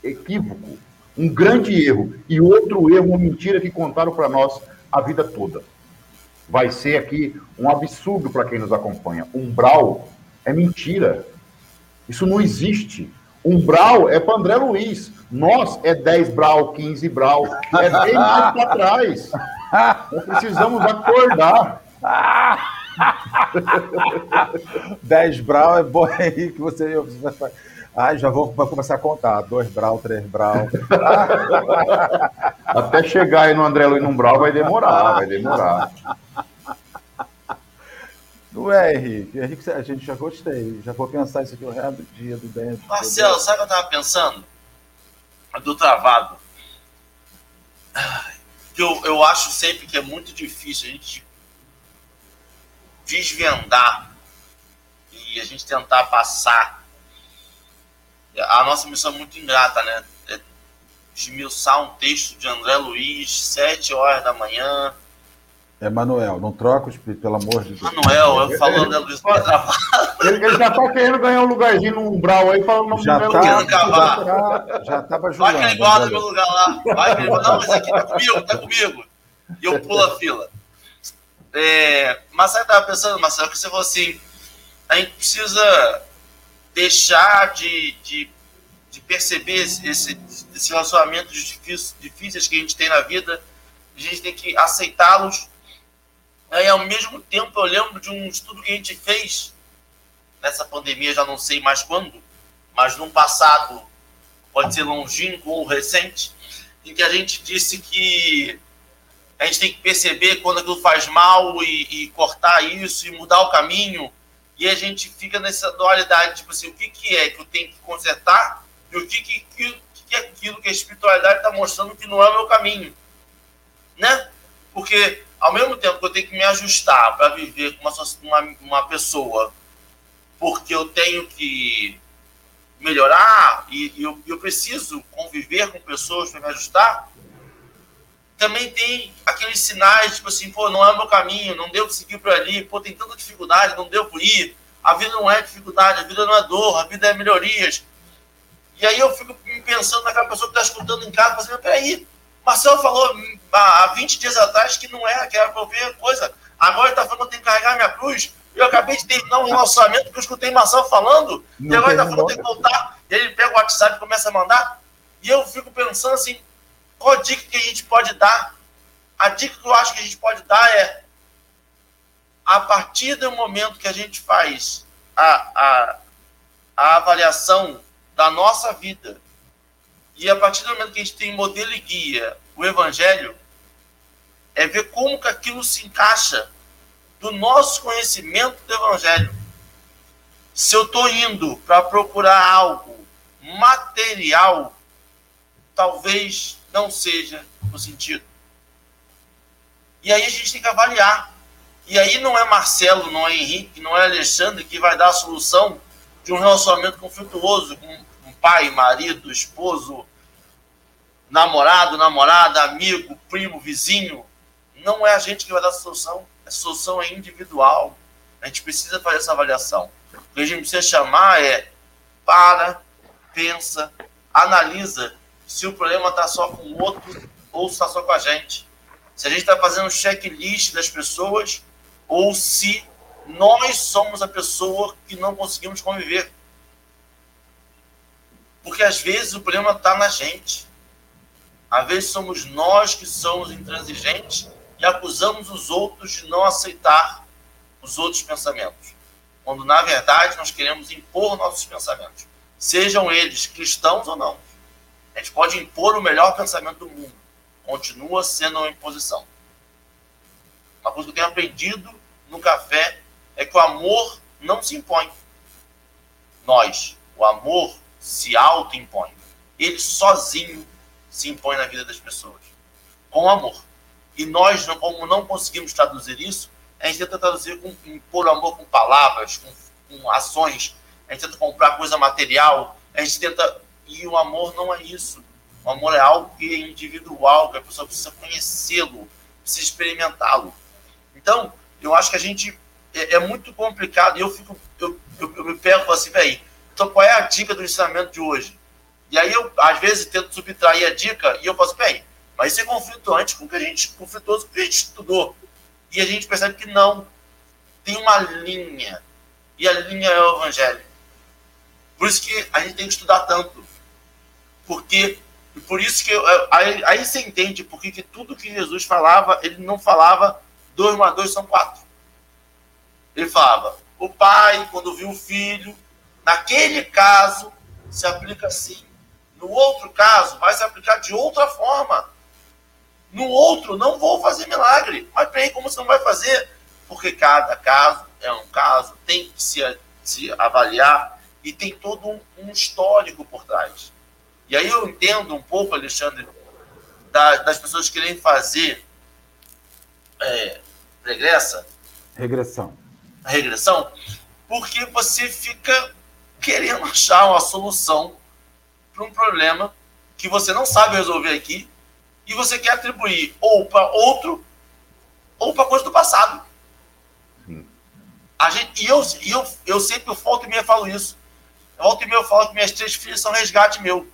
Speaker 2: Equívoco. Um grande erro. E outro erro, uma mentira que contaram para nós a vida toda. Vai ser aqui um absurdo para quem nos acompanha. Umbral é mentira. Isso não existe. Umbral é para André Luiz. Nós é 10 Brau, 15 Brau. É bem mais para trás. Nós precisamos acordar.
Speaker 1: 10 Brau é bom aí que você. Ai, já vou começar a contar. 2 Brau, 3 Brau.
Speaker 2: Até chegar aí no André Luiz num Brau vai demorar, vai demorar.
Speaker 1: Não é, Henrique. Henrique, a gente já gostei. Já vou pensar isso aqui o resto do dia, do dentro.
Speaker 3: Marcelo, sabe o que eu tava pensando? Do travado. Que eu, eu acho sempre que é muito difícil a gente desvendar e a gente tentar passar. A nossa missão é muito ingrata, né? É esmiuçar um texto de André Luiz, sete horas da manhã,
Speaker 1: é Manuel, não troca os pelo amor de Deus.
Speaker 3: Manuel, eu falando ele,
Speaker 2: ele, ele já tá querendo ganhar um lugarzinho no umbral aí, falando
Speaker 1: já tá, já, tá, já tava
Speaker 3: jogando. Vai que ele guarda meu lugar lá. Vai que ele Não, mas aqui tá comigo, tá comigo. E eu pulo a fila. É, mas eu tava pensando, Marcelo, que você falou assim, a gente precisa deixar de, de, de perceber esse, esse relacionamentos difíceis, difíceis que a gente tem na vida, a gente tem que aceitá-los Aí, ao mesmo tempo, eu lembro de um estudo que a gente fez nessa pandemia, já não sei mais quando, mas num passado, pode ser longínquo ou recente, em que a gente disse que a gente tem que perceber quando aquilo faz mal e, e cortar isso e mudar o caminho. E a gente fica nessa dualidade, tipo assim, o que, que é que eu tenho que consertar e o que, que, que, que é aquilo que a espiritualidade está mostrando que não é o meu caminho. Né? Porque ao mesmo tempo que eu tenho que me ajustar para viver com uma, uma, uma pessoa, porque eu tenho que melhorar e, e eu, eu preciso conviver com pessoas para me ajustar, também tem aqueles sinais, tipo assim, pô, não é o meu caminho, não devo seguir por ali, pô, tem tanta dificuldade, não devo ir. A vida não é dificuldade, a vida não é dor, a vida é melhorias. E aí eu fico pensando naquela pessoa que está escutando em casa, assim, peraí, Marcelo falou há 20 dias atrás que não era, que era para ver coisa. Agora ele está falando que eu tenho que carregar minha cruz. Eu acabei de terminar um relacionamento que eu escutei Marcel falando, não e agora tá falando tem que voltar. E ele pega o WhatsApp e começa a mandar. E eu fico pensando assim, qual dica que a gente pode dar? A dica que eu acho que a gente pode dar é a partir do momento que a gente faz a, a, a avaliação da nossa vida e a partir do momento que a gente tem modelo e guia, o evangelho, é ver como que aquilo se encaixa do nosso conhecimento do evangelho. Se eu estou indo para procurar algo material, talvez não seja o sentido. E aí a gente tem que avaliar. E aí não é Marcelo, não é Henrique, não é Alexandre que vai dar a solução de um relacionamento conflituoso com um pai, marido, esposo, namorado, namorada, amigo, primo, vizinho. Não é a gente que vai dar a solução. A solução é individual. A gente precisa fazer essa avaliação. O que a gente precisa chamar é para, pensa, analisa se o problema está só com o outro ou está só com a gente. Se a gente está fazendo um checklist das pessoas ou se nós somos a pessoa que não conseguimos conviver. Porque às vezes o problema está na gente. Às vezes somos nós que somos intransigentes e acusamos os outros de não aceitar os outros pensamentos. Quando na verdade nós queremos impor nossos pensamentos, sejam eles cristãos ou não. A gente pode impor o melhor pensamento do mundo. Continua sendo uma imposição. Uma coisa que eu tenho aprendido no café é que o amor não se impõe. Nós, o amor se auto-impõe. Ele sozinho se impõe na vida das pessoas. Com amor. E nós, como não conseguimos traduzir isso, a gente tenta traduzir com impor amor com palavras, com, com ações. A gente tenta comprar coisa material. A gente tenta. E o amor não é isso. O amor é algo que é individual, que a pessoa precisa conhecê-lo, precisa experimentá-lo. Então, eu acho que a gente é, é muito complicado. Eu fico, eu, eu, eu me pego assim, velho, então qual é a dica do ensinamento de hoje? E aí eu, às vezes, tento subtrair a dica e eu assim, bem, mas isso é conflituante com que a gente, conflituoso com o que a gente estudou. E a gente percebe que não. Tem uma linha. E a linha é o evangelho. Por isso que a gente tem que estudar tanto. Porque, por isso que, eu, aí, aí você entende porque que tudo que Jesus falava, ele não falava dois mais dois são quatro. Ele falava, o pai, quando viu o filho, naquele caso, se aplica assim. No outro caso, vai se aplicar de outra forma. No outro, não vou fazer milagre. Mas peraí, como você não vai fazer? Porque cada caso é um caso, tem que se, se avaliar e tem todo um, um histórico por trás. E aí eu entendo um pouco, Alexandre, da, das pessoas querem fazer é, regressa.
Speaker 1: Regressão
Speaker 3: regressão, porque você fica querendo achar uma solução para um problema que você não sabe resolver aqui e você quer atribuir ou para outro ou para coisa do passado. A gente, e eu, e eu, eu sempre, eu volta e meia falo isso. Eu volta e meia eu falo que minhas três filhas são resgate meu.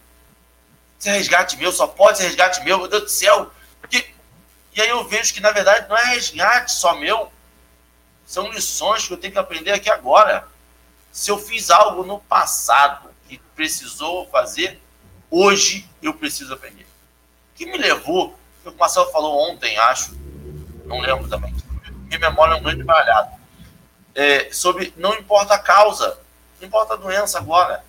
Speaker 3: Se é resgate meu, só pode ser resgate meu, meu Deus do céu. Porque, e aí eu vejo que, na verdade, não é resgate só meu, são lições que eu tenho que aprender aqui agora. Se eu fiz algo no passado que precisou fazer, hoje eu preciso aprender. O que me levou, o Marcelo falou ontem, acho, não lembro também, minha memória é um grande baralhado, é, sobre não importa a causa, não importa a doença agora.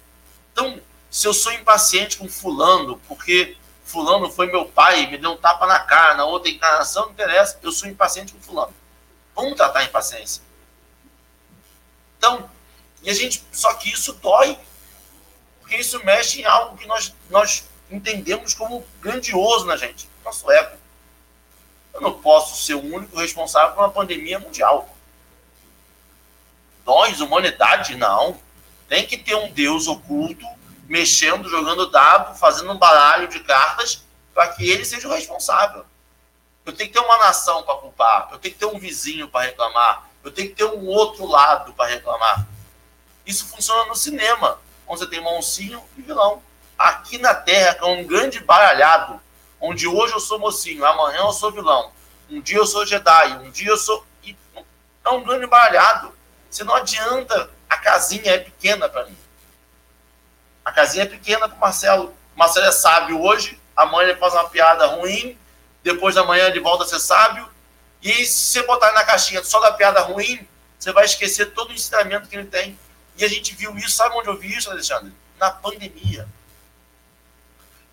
Speaker 3: Então, se eu sou impaciente com fulano, porque fulano foi meu pai, me deu um tapa na cara, na outra encarnação, não interessa, eu sou impaciente com fulano. Vamos tratar a impaciência. Então, e a gente, só que isso dói, porque isso mexe em algo que nós, nós entendemos como grandioso na gente, nosso ego. Eu não posso ser o único responsável por uma pandemia mundial. Nós, humanidade, não. Tem que ter um Deus oculto mexendo, jogando dado, fazendo um baralho de cartas para que ele seja o responsável. Eu tenho que ter uma nação para culpar. Eu tenho que ter um vizinho para reclamar. Eu tenho que ter um outro lado para reclamar. Isso funciona no cinema, onde você tem mocinho e vilão. Aqui na Terra, que é um grande baralhado, onde hoje eu sou mocinho, amanhã eu sou vilão. Um dia eu sou Jedi, um dia eu sou. É um grande baralhado. Se não adianta, a casinha é pequena para mim. A casinha é pequena para o Marcelo. O Marcelo é sábio hoje, amanhã ele faz uma piada ruim, depois da manhã ele volta a ser sábio. E se você botar na caixinha só da piada ruim, você vai esquecer todo o ensinamento que ele tem. E a gente viu isso, sabe onde eu vi isso, Alexandre? Na pandemia.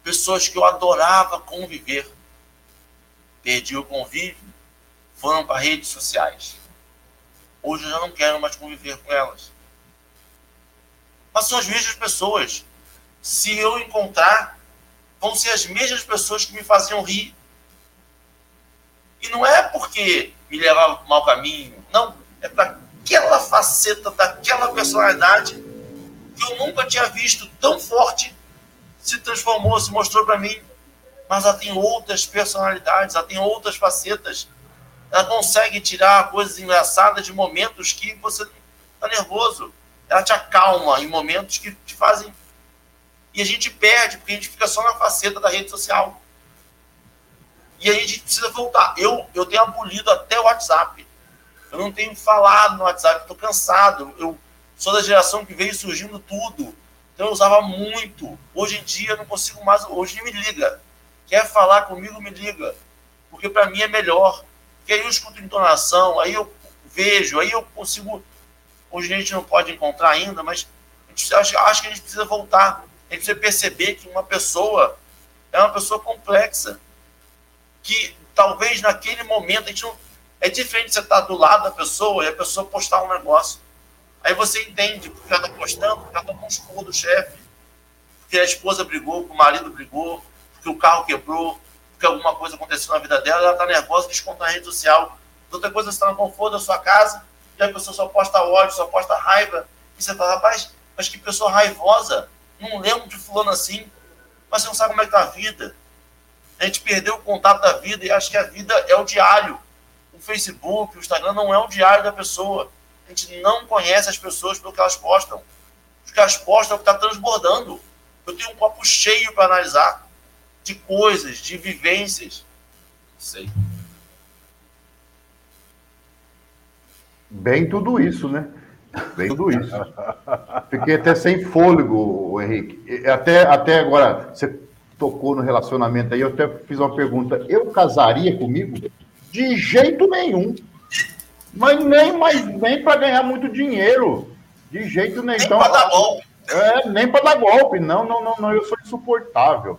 Speaker 3: Pessoas que eu adorava conviver, perdi o convívio, foram para redes sociais. Hoje eu já não quero mais conviver com elas. Mas são as mesmas pessoas. Se eu encontrar, vão ser as mesmas pessoas que me faziam rir. E não é porque me levavam para o mau caminho. Não. É para aquela faceta daquela personalidade que eu nunca tinha visto tão forte se transformou, se mostrou para mim. Mas ela tem outras personalidades, ela tem outras facetas. Ela consegue tirar coisas engraçadas de momentos que você está nervoso. Ela te acalma em momentos que te fazem. E a gente perde, porque a gente fica só na faceta da rede social. E a gente precisa voltar. Eu, eu tenho abolido até o WhatsApp. Eu não tenho falado no WhatsApp, estou cansado. Eu sou da geração que veio surgindo tudo. Então eu usava muito. Hoje em dia eu não consigo mais. Hoje me liga. Quer falar comigo, me liga. Porque para mim é melhor. Porque aí eu escuto entonação, aí eu vejo, aí eu consigo. Hoje a gente não pode encontrar ainda, mas acho, acho que a gente precisa voltar. A gente precisa perceber que uma pessoa é uma pessoa complexa. Que talvez naquele momento a gente não é diferente você estar do lado da pessoa e a pessoa postar um negócio. Aí você entende porque ela está postando, porque ela tomou um esporro do chefe, porque a esposa brigou, porque o marido brigou, porque o carro quebrou, porque alguma coisa aconteceu na vida dela, ela está nervosa, desconta na rede social. Outra coisa, você está no conforto da sua casa e a pessoa só posta ódio, só posta raiva. E você fala, rapaz, mas que pessoa raivosa. Não lembro de fulano assim. Mas você não sabe como é que está a vida. A gente perdeu o contato da vida e acha que a vida é o diário o Facebook, o Instagram não é um diário da pessoa. A gente não conhece as pessoas pelo que elas postam. O que elas postam é o que está transbordando. Eu tenho um copo cheio para analisar de coisas, de vivências. Sei.
Speaker 2: Bem tudo isso, né? Bem tudo isso. Fiquei até sem fôlego, Henrique. Até, até agora, você tocou no relacionamento aí, eu até fiz uma pergunta. Eu casaria comigo? De jeito nenhum. Mas nem, mais, nem para ganhar muito dinheiro. De jeito nenhum. Nem então, para dar golpe. É, nem para dar golpe. Não, não, não, não. Eu sou insuportável.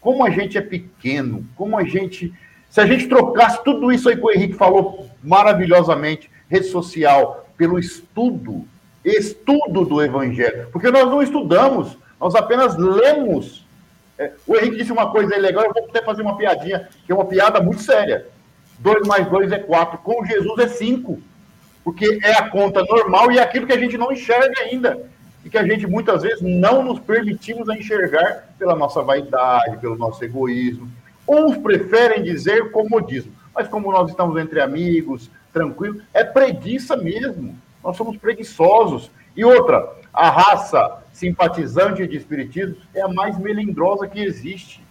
Speaker 2: Como a gente é pequeno, como a gente. Se a gente trocasse tudo isso aí que o Henrique falou maravilhosamente, rede social, pelo estudo, estudo do Evangelho. Porque nós não estudamos, nós apenas lemos. É, o Henrique disse uma coisa legal, eu vou até fazer uma piadinha, que é uma piada muito séria. 2 mais 2 é 4. Com Jesus é 5. Porque é a conta normal e é aquilo que a gente não enxerga ainda. E que a gente muitas vezes não nos permitimos a enxergar pela nossa vaidade, pelo nosso egoísmo. Uns preferem dizer comodismo. Mas como nós estamos entre amigos, tranquilo, é preguiça mesmo. Nós somos preguiçosos. E outra, a raça simpatizante de espiritismo é a mais melindrosa que existe.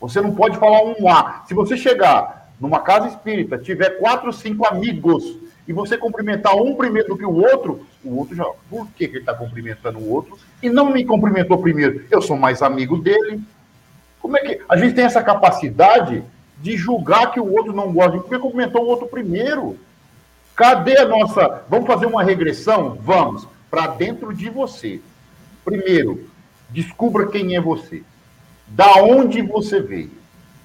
Speaker 2: Você não pode falar um A. Se você chegar numa casa espírita, tiver quatro, cinco amigos e você cumprimentar um primeiro do que o outro, o outro já. Por que, que ele está cumprimentando o outro e não me cumprimentou primeiro? Eu sou mais amigo dele. Como é que. A gente tem essa capacidade de julgar que o outro não gosta porque cumprimentou o outro primeiro. Cadê a nossa. Vamos fazer uma regressão? Vamos. Para dentro de você. Primeiro, descubra quem é você. Da onde você veio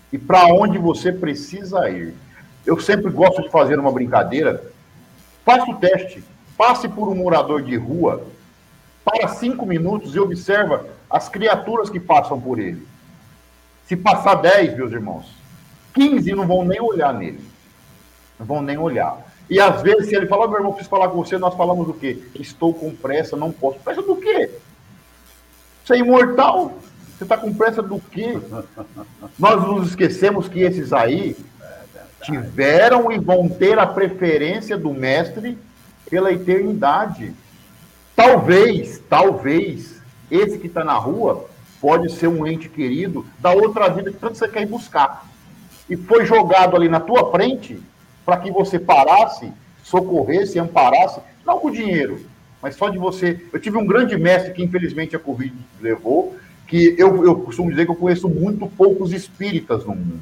Speaker 2: e para onde você precisa ir. Eu sempre gosto de fazer uma brincadeira. Faça o teste. Passe por um morador de rua, para cinco minutos e observa as criaturas que passam por ele. Se passar 10, meus irmãos, 15 não vão nem olhar nele. Não vão nem olhar. E às vezes, se ele falar, meu irmão, preciso falar com você, nós falamos o quê? Estou com pressa, não posso. Pressa do quê? Você é imortal? Você está com pressa do quê? Nós nos esquecemos que esses aí tiveram e vão ter a preferência do mestre pela eternidade. Talvez, talvez, esse que está na rua pode ser um ente querido da outra vida que tanto você quer ir buscar. E foi jogado ali na tua frente para que você parasse, socorresse, amparasse, não com dinheiro, mas só de você. Eu tive um grande mestre que infelizmente a Covid levou, que eu, eu costumo dizer que eu conheço muito poucos espíritas no mundo.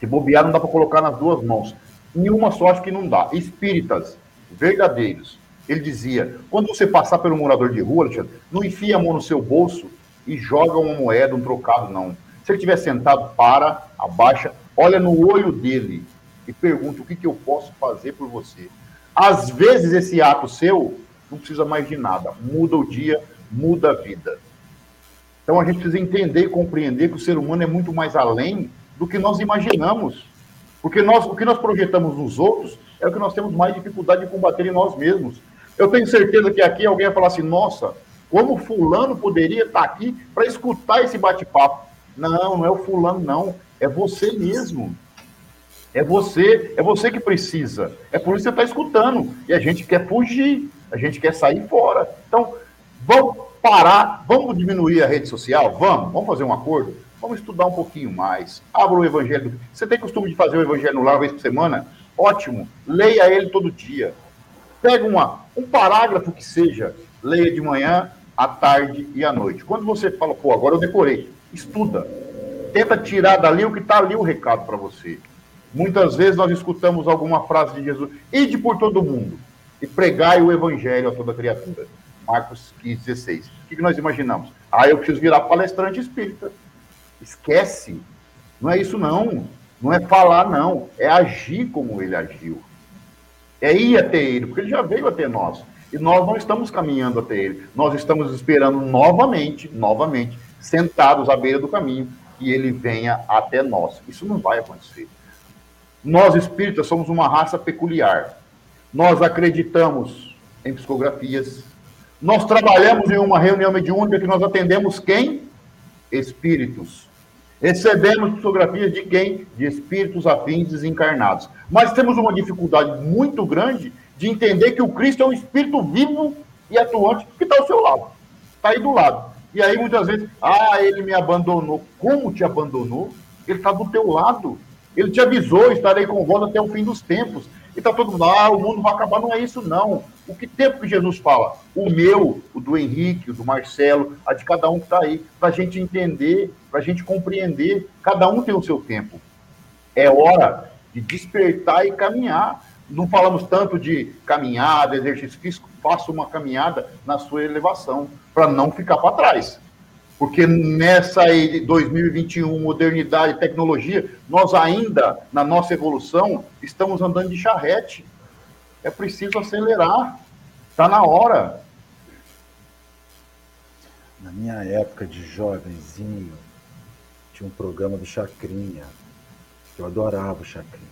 Speaker 2: Se bobear, não dá para colocar nas duas mãos. Nenhuma só acho que não dá. Espíritas verdadeiros. Ele dizia: quando você passar pelo morador de rua, Alexandre, não enfia a mão no seu bolso e joga uma moeda, um trocado, não. Se ele estiver sentado, para, abaixa, olha no olho dele e pergunta o que, que eu posso fazer por você. Às vezes, esse ato seu não precisa mais de nada. Muda o dia, muda a vida. Então a gente precisa entender e compreender que o ser humano é muito mais além do que nós imaginamos. Porque nós, o que nós projetamos nos outros é o que nós temos mais dificuldade de combater em nós mesmos. Eu tenho certeza que aqui alguém vai falar assim: nossa, como fulano poderia estar aqui para escutar esse bate-papo? Não, não é o fulano, não. É você mesmo. É você, é você que precisa. É por isso que você está escutando. E a gente quer fugir, a gente quer sair fora. Então, vamos parar, vamos diminuir a rede social? Vamos, vamos fazer um acordo? Vamos estudar um pouquinho mais. Abra o evangelho. Você tem costume de fazer o evangelho lar uma vez por semana? Ótimo. Leia ele todo dia. Pega uma, um parágrafo que seja, leia de manhã, à tarde e à noite. Quando você fala, pô, agora eu decorei, estuda. Tenta tirar dali o que está ali o recado para você. Muitas vezes nós escutamos alguma frase de Jesus, ide por todo mundo e pregai o evangelho a toda criatura. Marcos 15, 16. O que nós imaginamos? Ah, eu preciso virar palestrante espírita. Esquece. Não é isso, não. Não é falar, não. É agir como ele agiu. É ir até ele, porque ele já veio até nós. E nós não estamos caminhando até ele. Nós estamos esperando novamente, novamente, sentados à beira do caminho, que ele venha até nós. Isso não vai acontecer. Nós espíritas somos uma raça peculiar. Nós acreditamos em psicografias. Nós trabalhamos em uma reunião mediúnica que nós atendemos quem? Espíritos. Recebemos psicografias de quem? De espíritos afins desencarnados. Mas temos uma dificuldade muito grande de entender que o Cristo é um espírito vivo e atuante que está ao seu lado. Está aí do lado. E aí muitas vezes, ah, ele me abandonou. Como te abandonou? Ele está do teu lado. Ele te avisou, estarei com vós até o fim dos tempos. E está todo mundo, ah, o mundo vai acabar. Não é isso, não. O que tempo que Jesus fala? O meu, o do Henrique, o do Marcelo, a de cada um que está aí, para a gente entender, para a gente compreender. Cada um tem o seu tempo. É hora de despertar e caminhar. Não falamos tanto de caminhada, exercício físico, faça uma caminhada na sua elevação, para não ficar para trás. Porque nessa 2021, modernidade, tecnologia, nós ainda, na nossa evolução, estamos andando de charrete. É preciso acelerar. Está na hora.
Speaker 1: Na minha época de jovenzinho, tinha um programa do Chacrinha. Eu adorava o Chacrinha.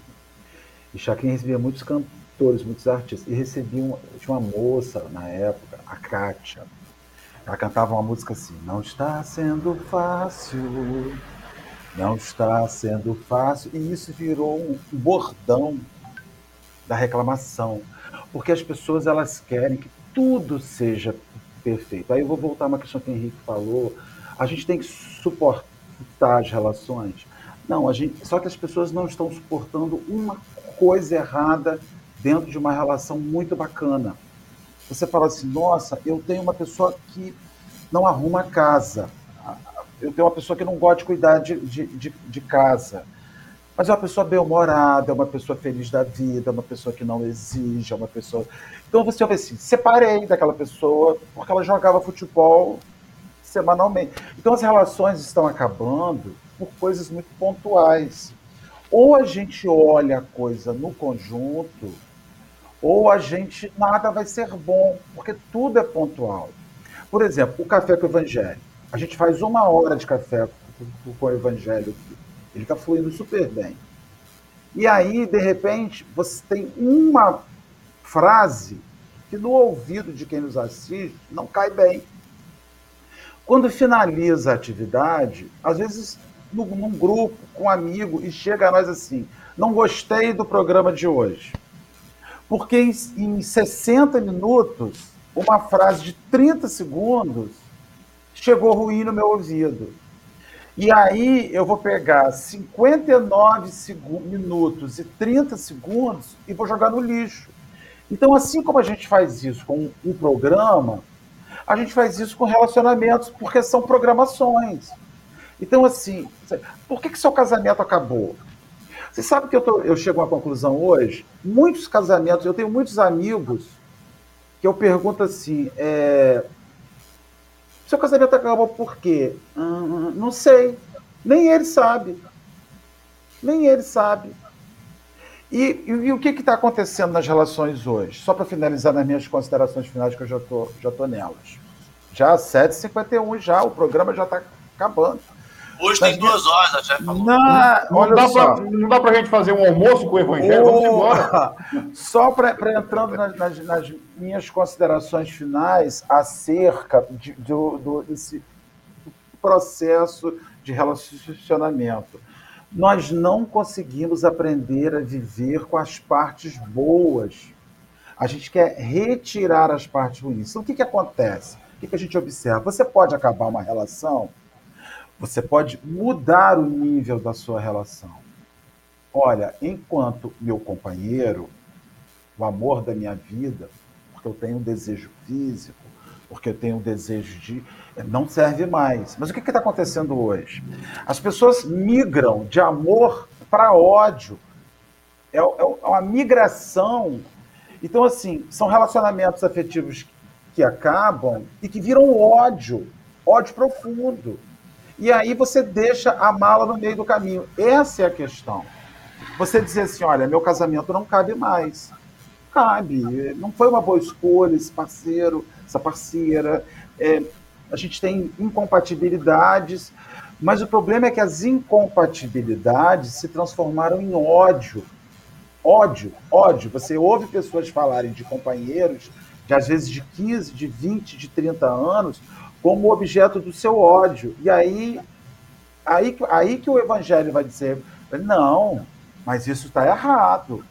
Speaker 1: E Chacrinha recebia muitos cantores, muitos artistas. E recebia uma, tinha uma moça na época, a Kátia ela cantava uma música assim: Não está sendo fácil, não está sendo fácil. E isso virou um bordão da reclamação, porque as pessoas elas querem que tudo seja perfeito. Aí eu vou voltar a uma questão que o Henrique falou: a gente tem que suportar as relações. Não, a gente, só que as pessoas não estão suportando uma coisa errada dentro de uma relação muito bacana você fala assim, nossa, eu tenho uma pessoa que não arruma casa, eu tenho uma pessoa que não gosta de cuidar de, de, de, de casa, mas é uma pessoa bem-humorada, é uma pessoa feliz da vida, é uma pessoa que não exige, é uma pessoa... Então você vai assim, separei daquela pessoa porque ela jogava futebol semanalmente. Então as relações estão acabando por coisas muito pontuais. Ou a gente olha a coisa no conjunto ou a gente nada vai ser bom, porque tudo é pontual. Por exemplo, o café com o evangelho. A gente faz uma hora de café com o evangelho aqui. Ele está fluindo super bem. E aí, de repente, você tem uma frase que no ouvido de quem nos assiste não cai bem. Quando finaliza a atividade, às vezes num, num grupo, com um amigo, e chega a nós assim: não gostei do programa de hoje. Porque em, em 60 minutos, uma frase de 30 segundos chegou ruim no meu ouvido. E aí eu vou pegar 59 minutos e 30 segundos e vou jogar no lixo. Então, assim como a gente faz isso com um programa, a gente faz isso com relacionamentos, porque são programações. Então, assim, por que, que seu casamento acabou? Você sabe que eu, tô, eu chego a uma conclusão hoje? Muitos casamentos, eu tenho muitos amigos que eu pergunto assim: é, seu casamento acabou por quê? Hum, não sei. Nem ele sabe. Nem ele sabe. E, e, e o que está acontecendo nas relações hoje? Só para finalizar nas minhas considerações finais, que eu já tô, já tô nelas. Já 7h51, já, o programa já está acabando.
Speaker 3: Hoje tem duas horas, a chefe falou.
Speaker 2: Na, não, dá pra, não dá pra gente fazer um almoço com o Evangelho? Vamos embora.
Speaker 1: Só para entrando nas, nas, nas, minhas considerações finais acerca de, do, do, desse processo de relacionamento. Nós não conseguimos aprender a viver com as partes boas. A gente quer retirar as partes ruins. Então, o que, que acontece? O que, que a gente observa? Você pode acabar uma relação você pode mudar o nível da sua relação. Olha, enquanto meu companheiro, o amor da minha vida, porque eu tenho um desejo físico, porque eu tenho um desejo de. Não serve mais. Mas o que está acontecendo hoje? As pessoas migram de amor para ódio. É, é, é uma migração. Então, assim, são relacionamentos afetivos que acabam e que viram ódio ódio profundo. E aí você deixa a mala no meio do caminho. Essa é a questão. Você dizer assim, olha, meu casamento não cabe mais. Cabe. Não foi uma boa escolha esse parceiro, essa parceira. É, a gente tem incompatibilidades, mas o problema é que as incompatibilidades se transformaram em ódio. Ódio, ódio. Você ouve pessoas falarem de companheiros de às vezes de 15, de 20, de 30 anos, como objeto do seu ódio. E aí, aí, aí que o evangelho vai dizer: não, mas isso está errado.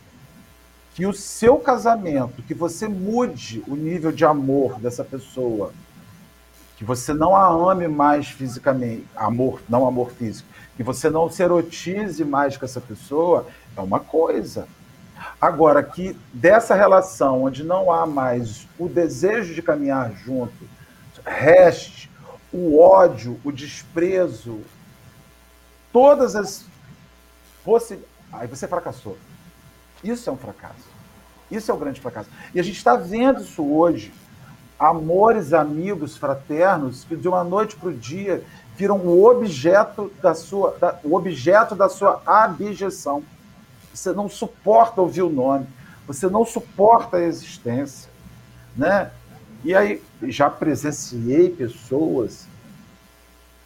Speaker 1: Que o seu casamento, que você mude o nível de amor dessa pessoa, que você não a ame mais fisicamente, amor, não amor físico, que você não se erotize mais com essa pessoa, é uma coisa. Agora, que dessa relação onde não há mais o desejo de caminhar junto, reste o ódio, o desprezo, todas as possibilidades. Aí você fracassou. Isso é um fracasso. Isso é o um grande fracasso. E a gente está vendo isso hoje. Amores, amigos, fraternos, que de uma noite para o dia viram o objeto da sua, da, o objeto da sua abjeção. Você não suporta ouvir o nome, você não suporta a existência, né? E aí já presenciei pessoas,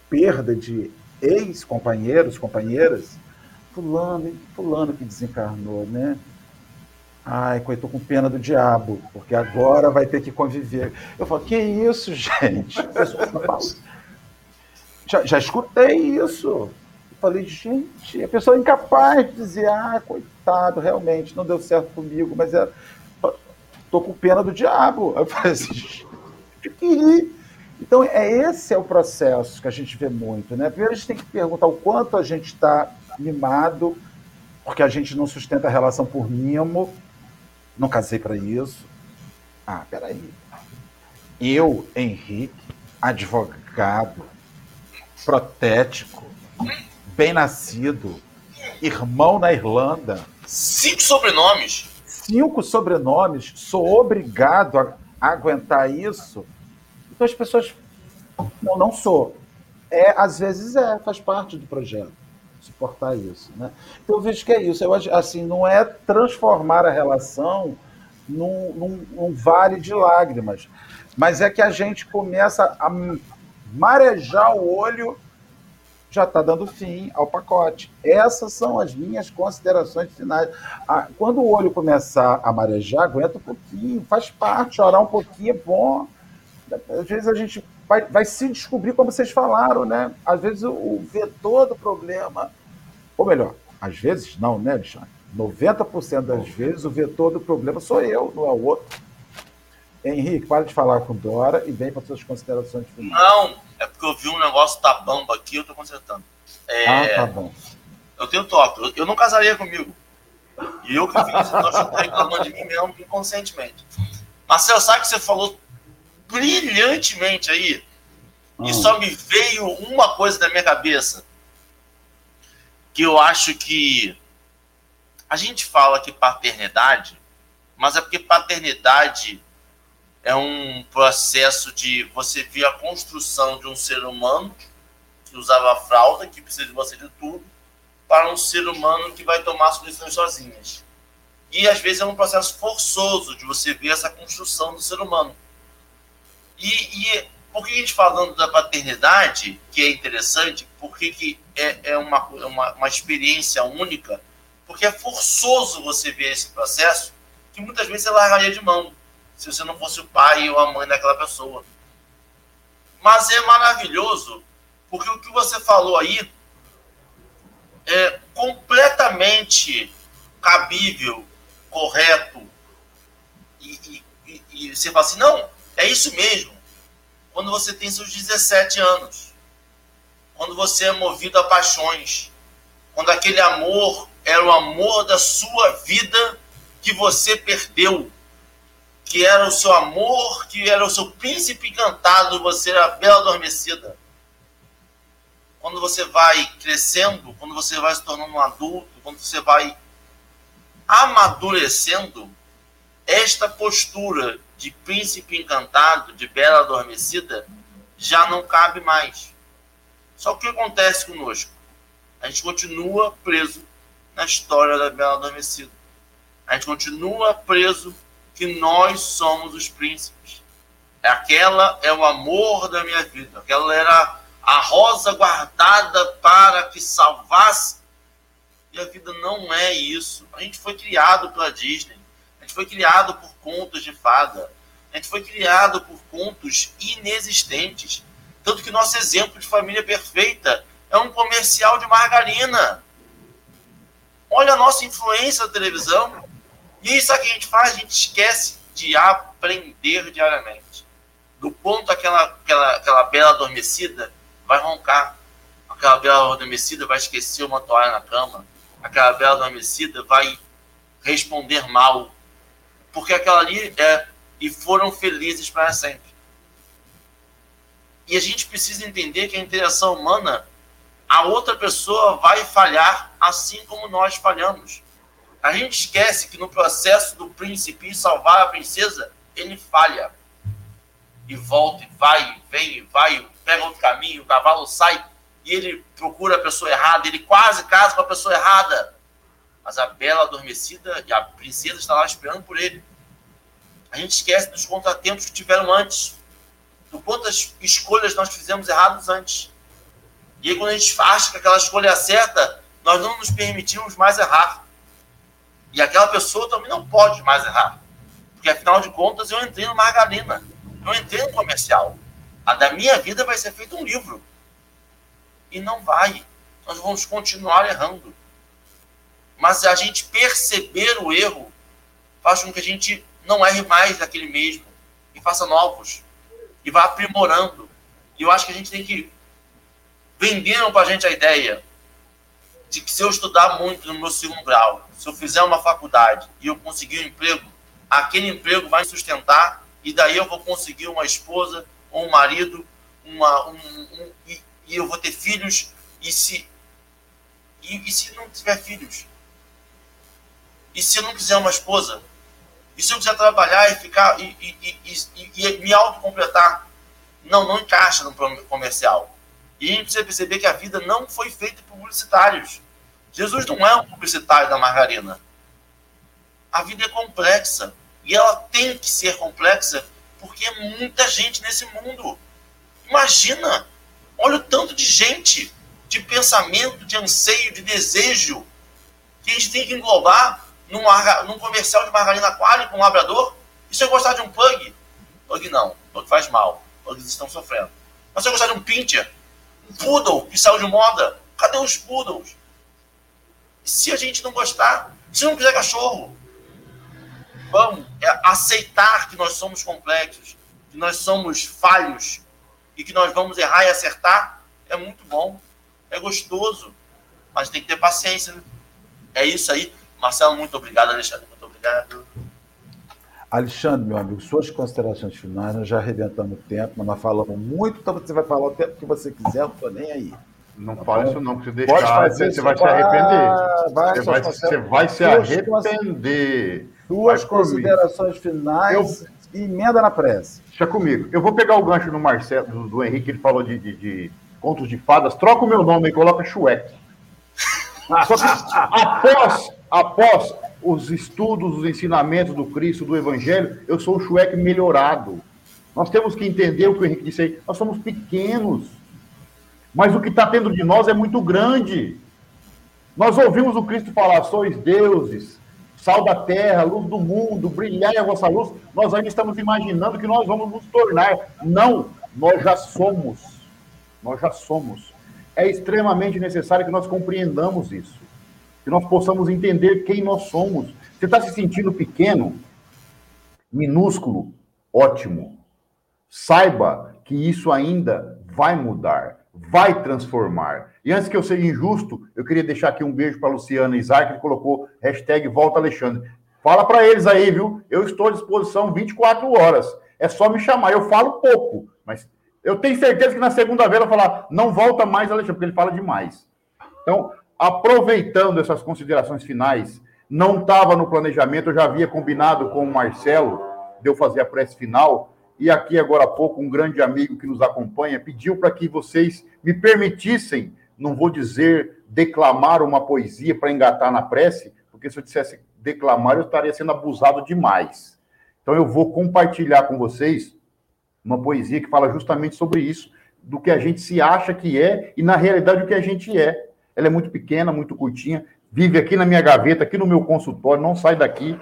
Speaker 1: perda de ex-companheiros, companheiras, fulano, fulano que desencarnou, né? Ai, coitou com pena do diabo, porque agora vai ter que conviver. Eu falo, que isso, gente? já, já escutei isso. Eu falei, gente, a pessoa é incapaz de dizer, ah, coitado, realmente, não deu certo comigo, mas é, tô com pena do diabo. Eu falei assim. Então, é esse é o processo que a gente vê muito, né? Primeiro a gente tem que perguntar o quanto a gente está mimado, porque a gente não sustenta a relação por mimo. Não casei para isso. Ah, peraí. Eu, Henrique, advogado, protético, bem-nascido, irmão na Irlanda.
Speaker 3: Cinco sobrenomes
Speaker 1: cinco sobrenomes, sou obrigado a, aguentar isso. Então as pessoas. Não, não sou. É, às vezes é, faz parte do projeto suportar isso. Né? Então eu vejo que é isso. Eu, assim, não é transformar a relação num, num, num vale de lágrimas, mas é que a gente começa a marejar o olho já está dando fim ao pacote. Essas são as minhas considerações finais. Ah, quando o olho começar a marejar, aguenta um pouquinho, faz parte, chorar um pouquinho é bom. Às vezes a gente vai, vai se descobrir, como vocês falaram, né? Às vezes o, o vetor do problema, ou melhor, às vezes não, né, Alexandre? 90% das vezes o vetor do problema sou eu, não é o outro. Henrique, para de falar com Dora e vem para suas considerações finais.
Speaker 3: Não, é porque eu vi um negócio da bamba aqui, eu tô consertando.
Speaker 1: É, ah, tá bom.
Speaker 3: Eu tenho toque. Eu, eu não casaria comigo. E eu que fiz, eu estou reclamando de mim mesmo inconscientemente. Marcelo, sabe que você falou brilhantemente aí? E hum. só me veio uma coisa na minha cabeça. Que eu acho que a gente fala que paternidade, mas é porque paternidade é um processo de você ver a construção de um ser humano que usava fralda, que precisa de você de tudo, para um ser humano que vai tomar as decisões sozinhas. E às vezes é um processo forçoso de você ver essa construção do ser humano. E, e por que a gente falando da paternidade, que é interessante, por que é, é uma, uma, uma experiência única? Porque é forçoso você ver esse processo que muitas vezes você largaria de mão se você não fosse o pai ou a mãe daquela pessoa. Mas é maravilhoso, porque o que você falou aí é completamente cabível, correto. E, e, e, você fala assim: não, é isso mesmo. Quando você tem seus 17 anos, quando você é movido a paixões, quando aquele amor era o amor da sua vida que você perdeu, que era o seu amor, que era o seu príncipe encantado, você era a bela adormecida quando você vai crescendo, quando você vai se tornando um adulto, quando você vai amadurecendo, esta postura de príncipe encantado, de bela adormecida, já não cabe mais. Só que o que acontece conosco? A gente continua preso na história da bela adormecida. A gente continua preso que nós somos os príncipes. Aquela é o amor da minha vida. Aquela era a rosa guardada para que salvasse. E a vida não é isso. A gente foi criado pela Disney. A gente foi criado por contos de fada. A gente foi criado por contos inexistentes. Tanto que nosso exemplo de família perfeita é um comercial de margarina. Olha a nossa influência na televisão. E isso que a gente faz, a gente esquece de aprender diariamente. Do ponto aquela, aquela, aquela bela adormecida vai roncar. Aquela bela adormecida vai esquecer uma toalha na cama. Aquela bela adormecida vai responder mal. Porque aquela ali é. E foram felizes para sempre. E a gente precisa entender que a interação humana, a outra pessoa vai falhar assim como nós falhamos. A gente esquece que no processo do príncipe salvar a princesa, ele falha. E volta, e vai, e vem, e vai, pega outro caminho, o cavalo sai e ele procura a pessoa errada, ele quase casa com a pessoa errada. Mas a bela adormecida e a princesa está lá esperando por ele. A gente esquece dos contratempos que tiveram antes, do quantas escolhas nós fizemos errados antes. E aí, quando a gente acha que aquela escolha é certa, nós não nos permitimos mais errar. E aquela pessoa também não pode mais errar. Porque, afinal de contas, eu entrei no margarina. Eu entrei no comercial. A da minha vida vai ser feito um livro. E não vai. Nós vamos continuar errando. Mas a gente perceber o erro faz com que a gente não erre mais daquele mesmo. E faça novos. E vá aprimorando. E eu acho que a gente tem que. Venderam para a gente a ideia de que se eu estudar muito no meu segundo grau, se eu fizer uma faculdade e eu conseguir um emprego, aquele emprego vai me sustentar e daí eu vou conseguir uma esposa, ou um marido, uma, um, um, e, e, eu vou ter filhos, e se, e, e, se não tiver filhos? E se eu não quiser uma esposa? E se eu quiser trabalhar e ficar e, e, e me autocompletar? Não, não encaixa no comercial. E a gente precisa perceber que a vida não foi feita por publicitários. Jesus não é um publicitário da margarina. A vida é complexa. E ela tem que ser complexa porque é muita gente nesse mundo. Imagina, olha o tanto de gente, de pensamento, de anseio, de desejo, que a gente tem que englobar num, num comercial de margarina aquário com um labrador. E se eu gostar de um pug? Pug não, pug faz mal, pugs estão sofrendo. Mas se eu gostar de um pincher, um poodle que saiu de moda, cadê os poodles? Se a gente não gostar? Se não quiser cachorro? vamos é aceitar que nós somos complexos, que nós somos falhos e que nós vamos errar e acertar, é muito bom. É gostoso. Mas tem que ter paciência, né? É isso aí. Marcelo, muito obrigado. Alexandre, muito obrigado.
Speaker 1: Alexandre, meu amigo, suas considerações finais, nós já arrebentamos o tempo, mas nós falamos muito, então você vai falar o tempo que você quiser, não estou nem aí.
Speaker 2: Não tá fala isso não, que você deixar, Pode fazer, você, vai se arrepender. Vai, você, vai, você vai se arrepender.
Speaker 1: Duas considerações finais eu, e emenda na prece.
Speaker 2: Deixa comigo. Eu vou pegar o gancho do Marcelo, do, do Henrique, ele falou de, de, de, contos de fadas. Troca o meu nome e coloca Shrek. Só que após, após os estudos, os ensinamentos do Cristo, do Evangelho, eu sou o Shrek melhorado. Nós temos que entender o que o Henrique disse aí. Nós somos pequenos. Mas o que está tendo de nós é muito grande. Nós ouvimos o Cristo falar: sois deuses, sal da terra, luz do mundo, brilhai a vossa luz. Nós ainda estamos imaginando que nós vamos nos tornar. Não, nós já somos. Nós já somos. É extremamente necessário que nós compreendamos isso. Que nós possamos entender quem nós somos. Você está se sentindo pequeno, minúsculo, ótimo. Saiba que isso ainda vai mudar vai transformar. E antes que eu seja injusto, eu queria deixar aqui um beijo para Luciana Isaac, que colocou hashtag Volta Alexandre. Fala para eles aí, viu? Eu estou à disposição 24 horas. É só me chamar. Eu falo pouco, mas eu tenho certeza que na segunda vez eu falar, não volta mais, Alexandre, porque ele fala demais. Então, aproveitando essas considerações finais, não estava no planejamento, eu já havia combinado com o Marcelo de eu fazer a prece final, e aqui agora há pouco um grande amigo que nos acompanha pediu para que vocês me permitissem, não vou dizer declamar uma poesia para engatar na prece, porque se eu dissesse declamar eu estaria sendo abusado demais. Então eu vou compartilhar com vocês uma poesia que fala justamente sobre isso, do que a gente se acha que é e na realidade o que a gente é. Ela é muito pequena, muito curtinha, vive aqui na minha gaveta, aqui no meu consultório, não sai daqui,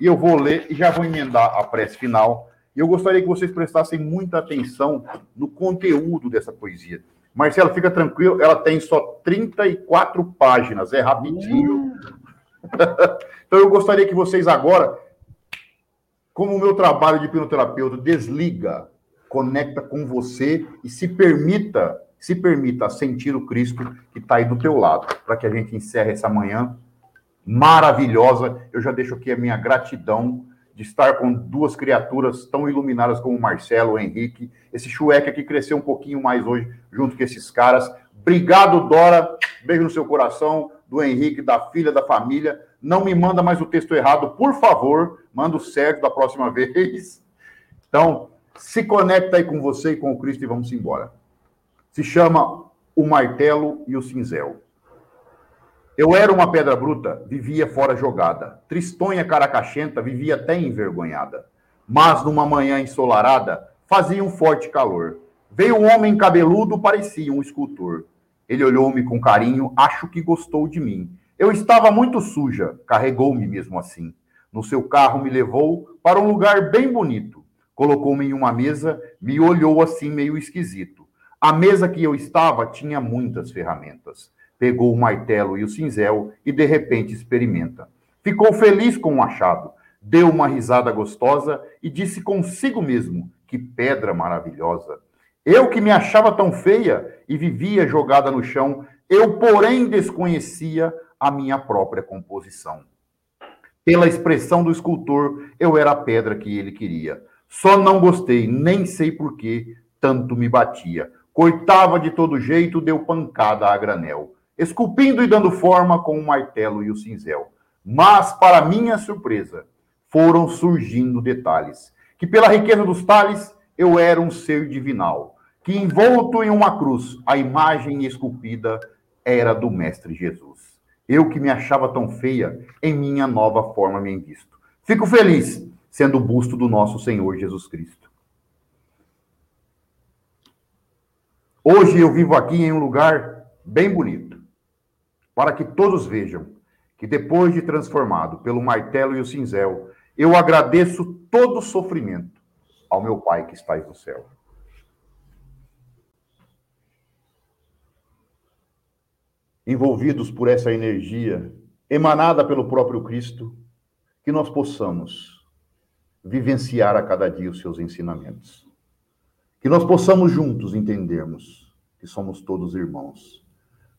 Speaker 2: e eu vou ler e já vou emendar a prece final e eu gostaria que vocês prestassem muita atenção no conteúdo dessa poesia. Marcelo, fica tranquilo, ela tem só 34 páginas, é rapidinho. então eu gostaria que vocês agora, como o meu trabalho de hipnoterapeuta, desliga, conecta com você e se permita, se permita sentir o Cristo que está aí do teu lado, para que a gente encerre essa manhã maravilhosa. Eu já deixo aqui a minha gratidão de estar com duas criaturas tão iluminadas como o Marcelo, o Henrique. Esse Chueque aqui cresceu um pouquinho mais hoje, junto com esses caras. Obrigado, Dora. Beijo no seu coração, do Henrique, da filha, da família. Não me manda mais o texto errado, por favor. Manda o certo da próxima vez. Então, se conecta aí com você e com o Cristo e vamos embora. Se chama O Martelo e o Cinzel. Eu era uma pedra bruta, vivia fora jogada. Tristonha caracachenta, vivia até envergonhada. Mas numa manhã ensolarada, fazia um forte calor. Veio um homem cabeludo, parecia um escultor. Ele olhou-me com carinho, acho que gostou de mim. Eu estava muito suja, carregou-me mesmo assim. No seu carro me levou para um lugar bem bonito. Colocou-me em uma mesa, me olhou assim meio esquisito. A mesa que eu estava tinha muitas ferramentas pegou o martelo e o cinzel e de repente experimenta. Ficou feliz com o achado, deu uma risada gostosa e disse consigo mesmo: Que pedra maravilhosa! Eu que me achava tão feia e vivia jogada no chão, eu, porém, desconhecia a minha própria composição. Pela expressão do escultor, eu era a pedra que ele queria. Só não gostei, nem sei por que tanto me batia. Cortava de todo jeito, deu pancada a granel esculpindo e dando forma com o martelo e o cinzel. Mas, para minha surpresa, foram surgindo detalhes. Que pela riqueza dos tales, eu era um ser divinal, que envolto em uma cruz, a imagem esculpida era do Mestre Jesus. Eu que me achava tão feia, em minha nova forma me visto. Fico feliz sendo o busto do nosso Senhor Jesus Cristo. Hoje eu vivo aqui em um lugar bem bonito para que todos vejam que depois de transformado pelo martelo e o cinzel, eu agradeço todo o sofrimento ao meu Pai que está no céu. Envolvidos por essa energia emanada pelo próprio Cristo, que nós possamos vivenciar a cada dia os seus ensinamentos. Que nós possamos juntos entendermos que somos todos irmãos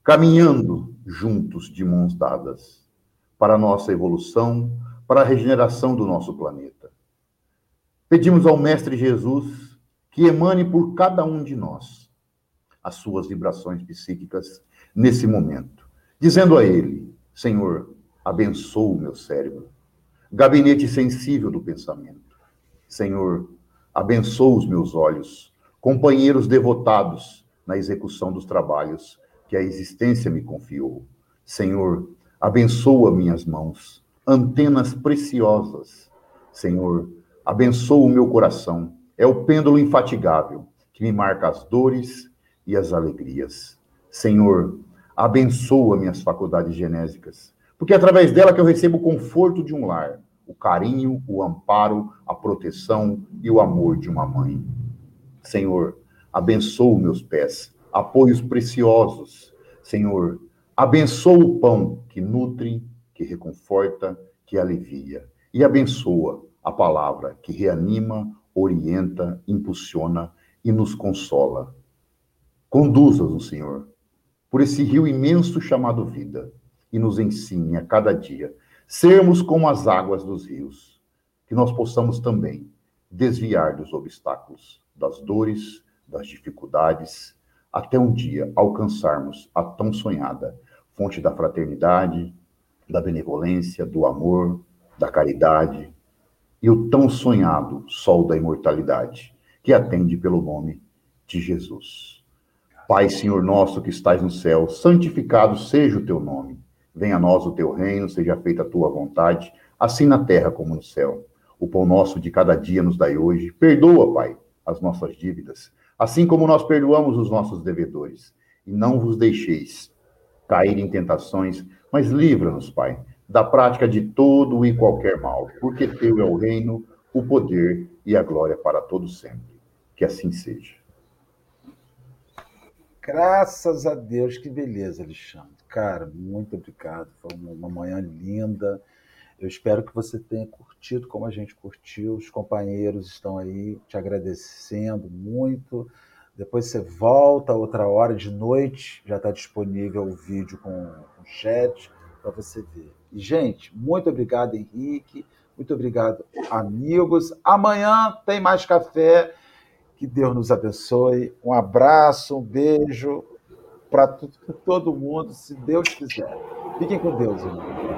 Speaker 2: caminhando juntos de mãos dadas para a nossa evolução, para a regeneração do nosso planeta. Pedimos ao Mestre Jesus que emane por cada um de nós as suas vibrações psíquicas nesse momento, dizendo a Ele: Senhor, abençoa o meu cérebro, gabinete sensível do pensamento. Senhor, abençoa os meus olhos, companheiros devotados na execução dos trabalhos que a existência me confiou. Senhor, abençoa minhas mãos, antenas preciosas. Senhor, abençoa o meu coração, é o pêndulo infatigável que me marca as dores e as alegrias. Senhor, abençoa minhas faculdades genésicas, porque é através dela que eu recebo o conforto de um lar, o carinho, o amparo, a proteção e o amor de uma mãe. Senhor, abençoa meus pés, apoios preciosos. Senhor, abençoa o pão que nutre, que reconforta, que alivia. E abençoa a palavra que reanima, orienta, impulsiona e nos consola. Conduza-nos, Senhor, por esse rio imenso chamado vida e nos ensine a cada dia sermos como as águas dos rios, que nós possamos também desviar dos obstáculos, das dores, das dificuldades, até um dia alcançarmos a tão sonhada fonte da fraternidade, da benevolência, do amor, da caridade e o tão sonhado sol da imortalidade, que atende pelo nome de Jesus. Pai, Senhor nosso que estais no céu, santificado seja o teu nome. Venha a nós o teu reino, seja feita a tua vontade, assim na terra como no céu. O pão nosso de cada dia nos dai hoje. Perdoa, Pai, as nossas dívidas, assim como nós perdoamos os nossos devedores. E não vos deixeis cair em tentações, mas livra-nos, Pai, da prática de todo e qualquer mal, porque teu é o reino, o poder e a glória para todos sempre. Que assim seja.
Speaker 1: Graças a Deus, que beleza, Alexandre. Cara, muito obrigado. Foi uma manhã linda. Eu espero que você tenha curtido como a gente curtiu. Os companheiros estão aí te agradecendo muito. Depois você volta outra hora de noite, já está disponível o vídeo com o chat para você ver. E, gente, muito obrigado, Henrique. Muito obrigado, amigos. Amanhã tem mais café. Que Deus nos abençoe. Um abraço, um beijo para todo mundo, se Deus quiser. Fiquem com Deus, irmão.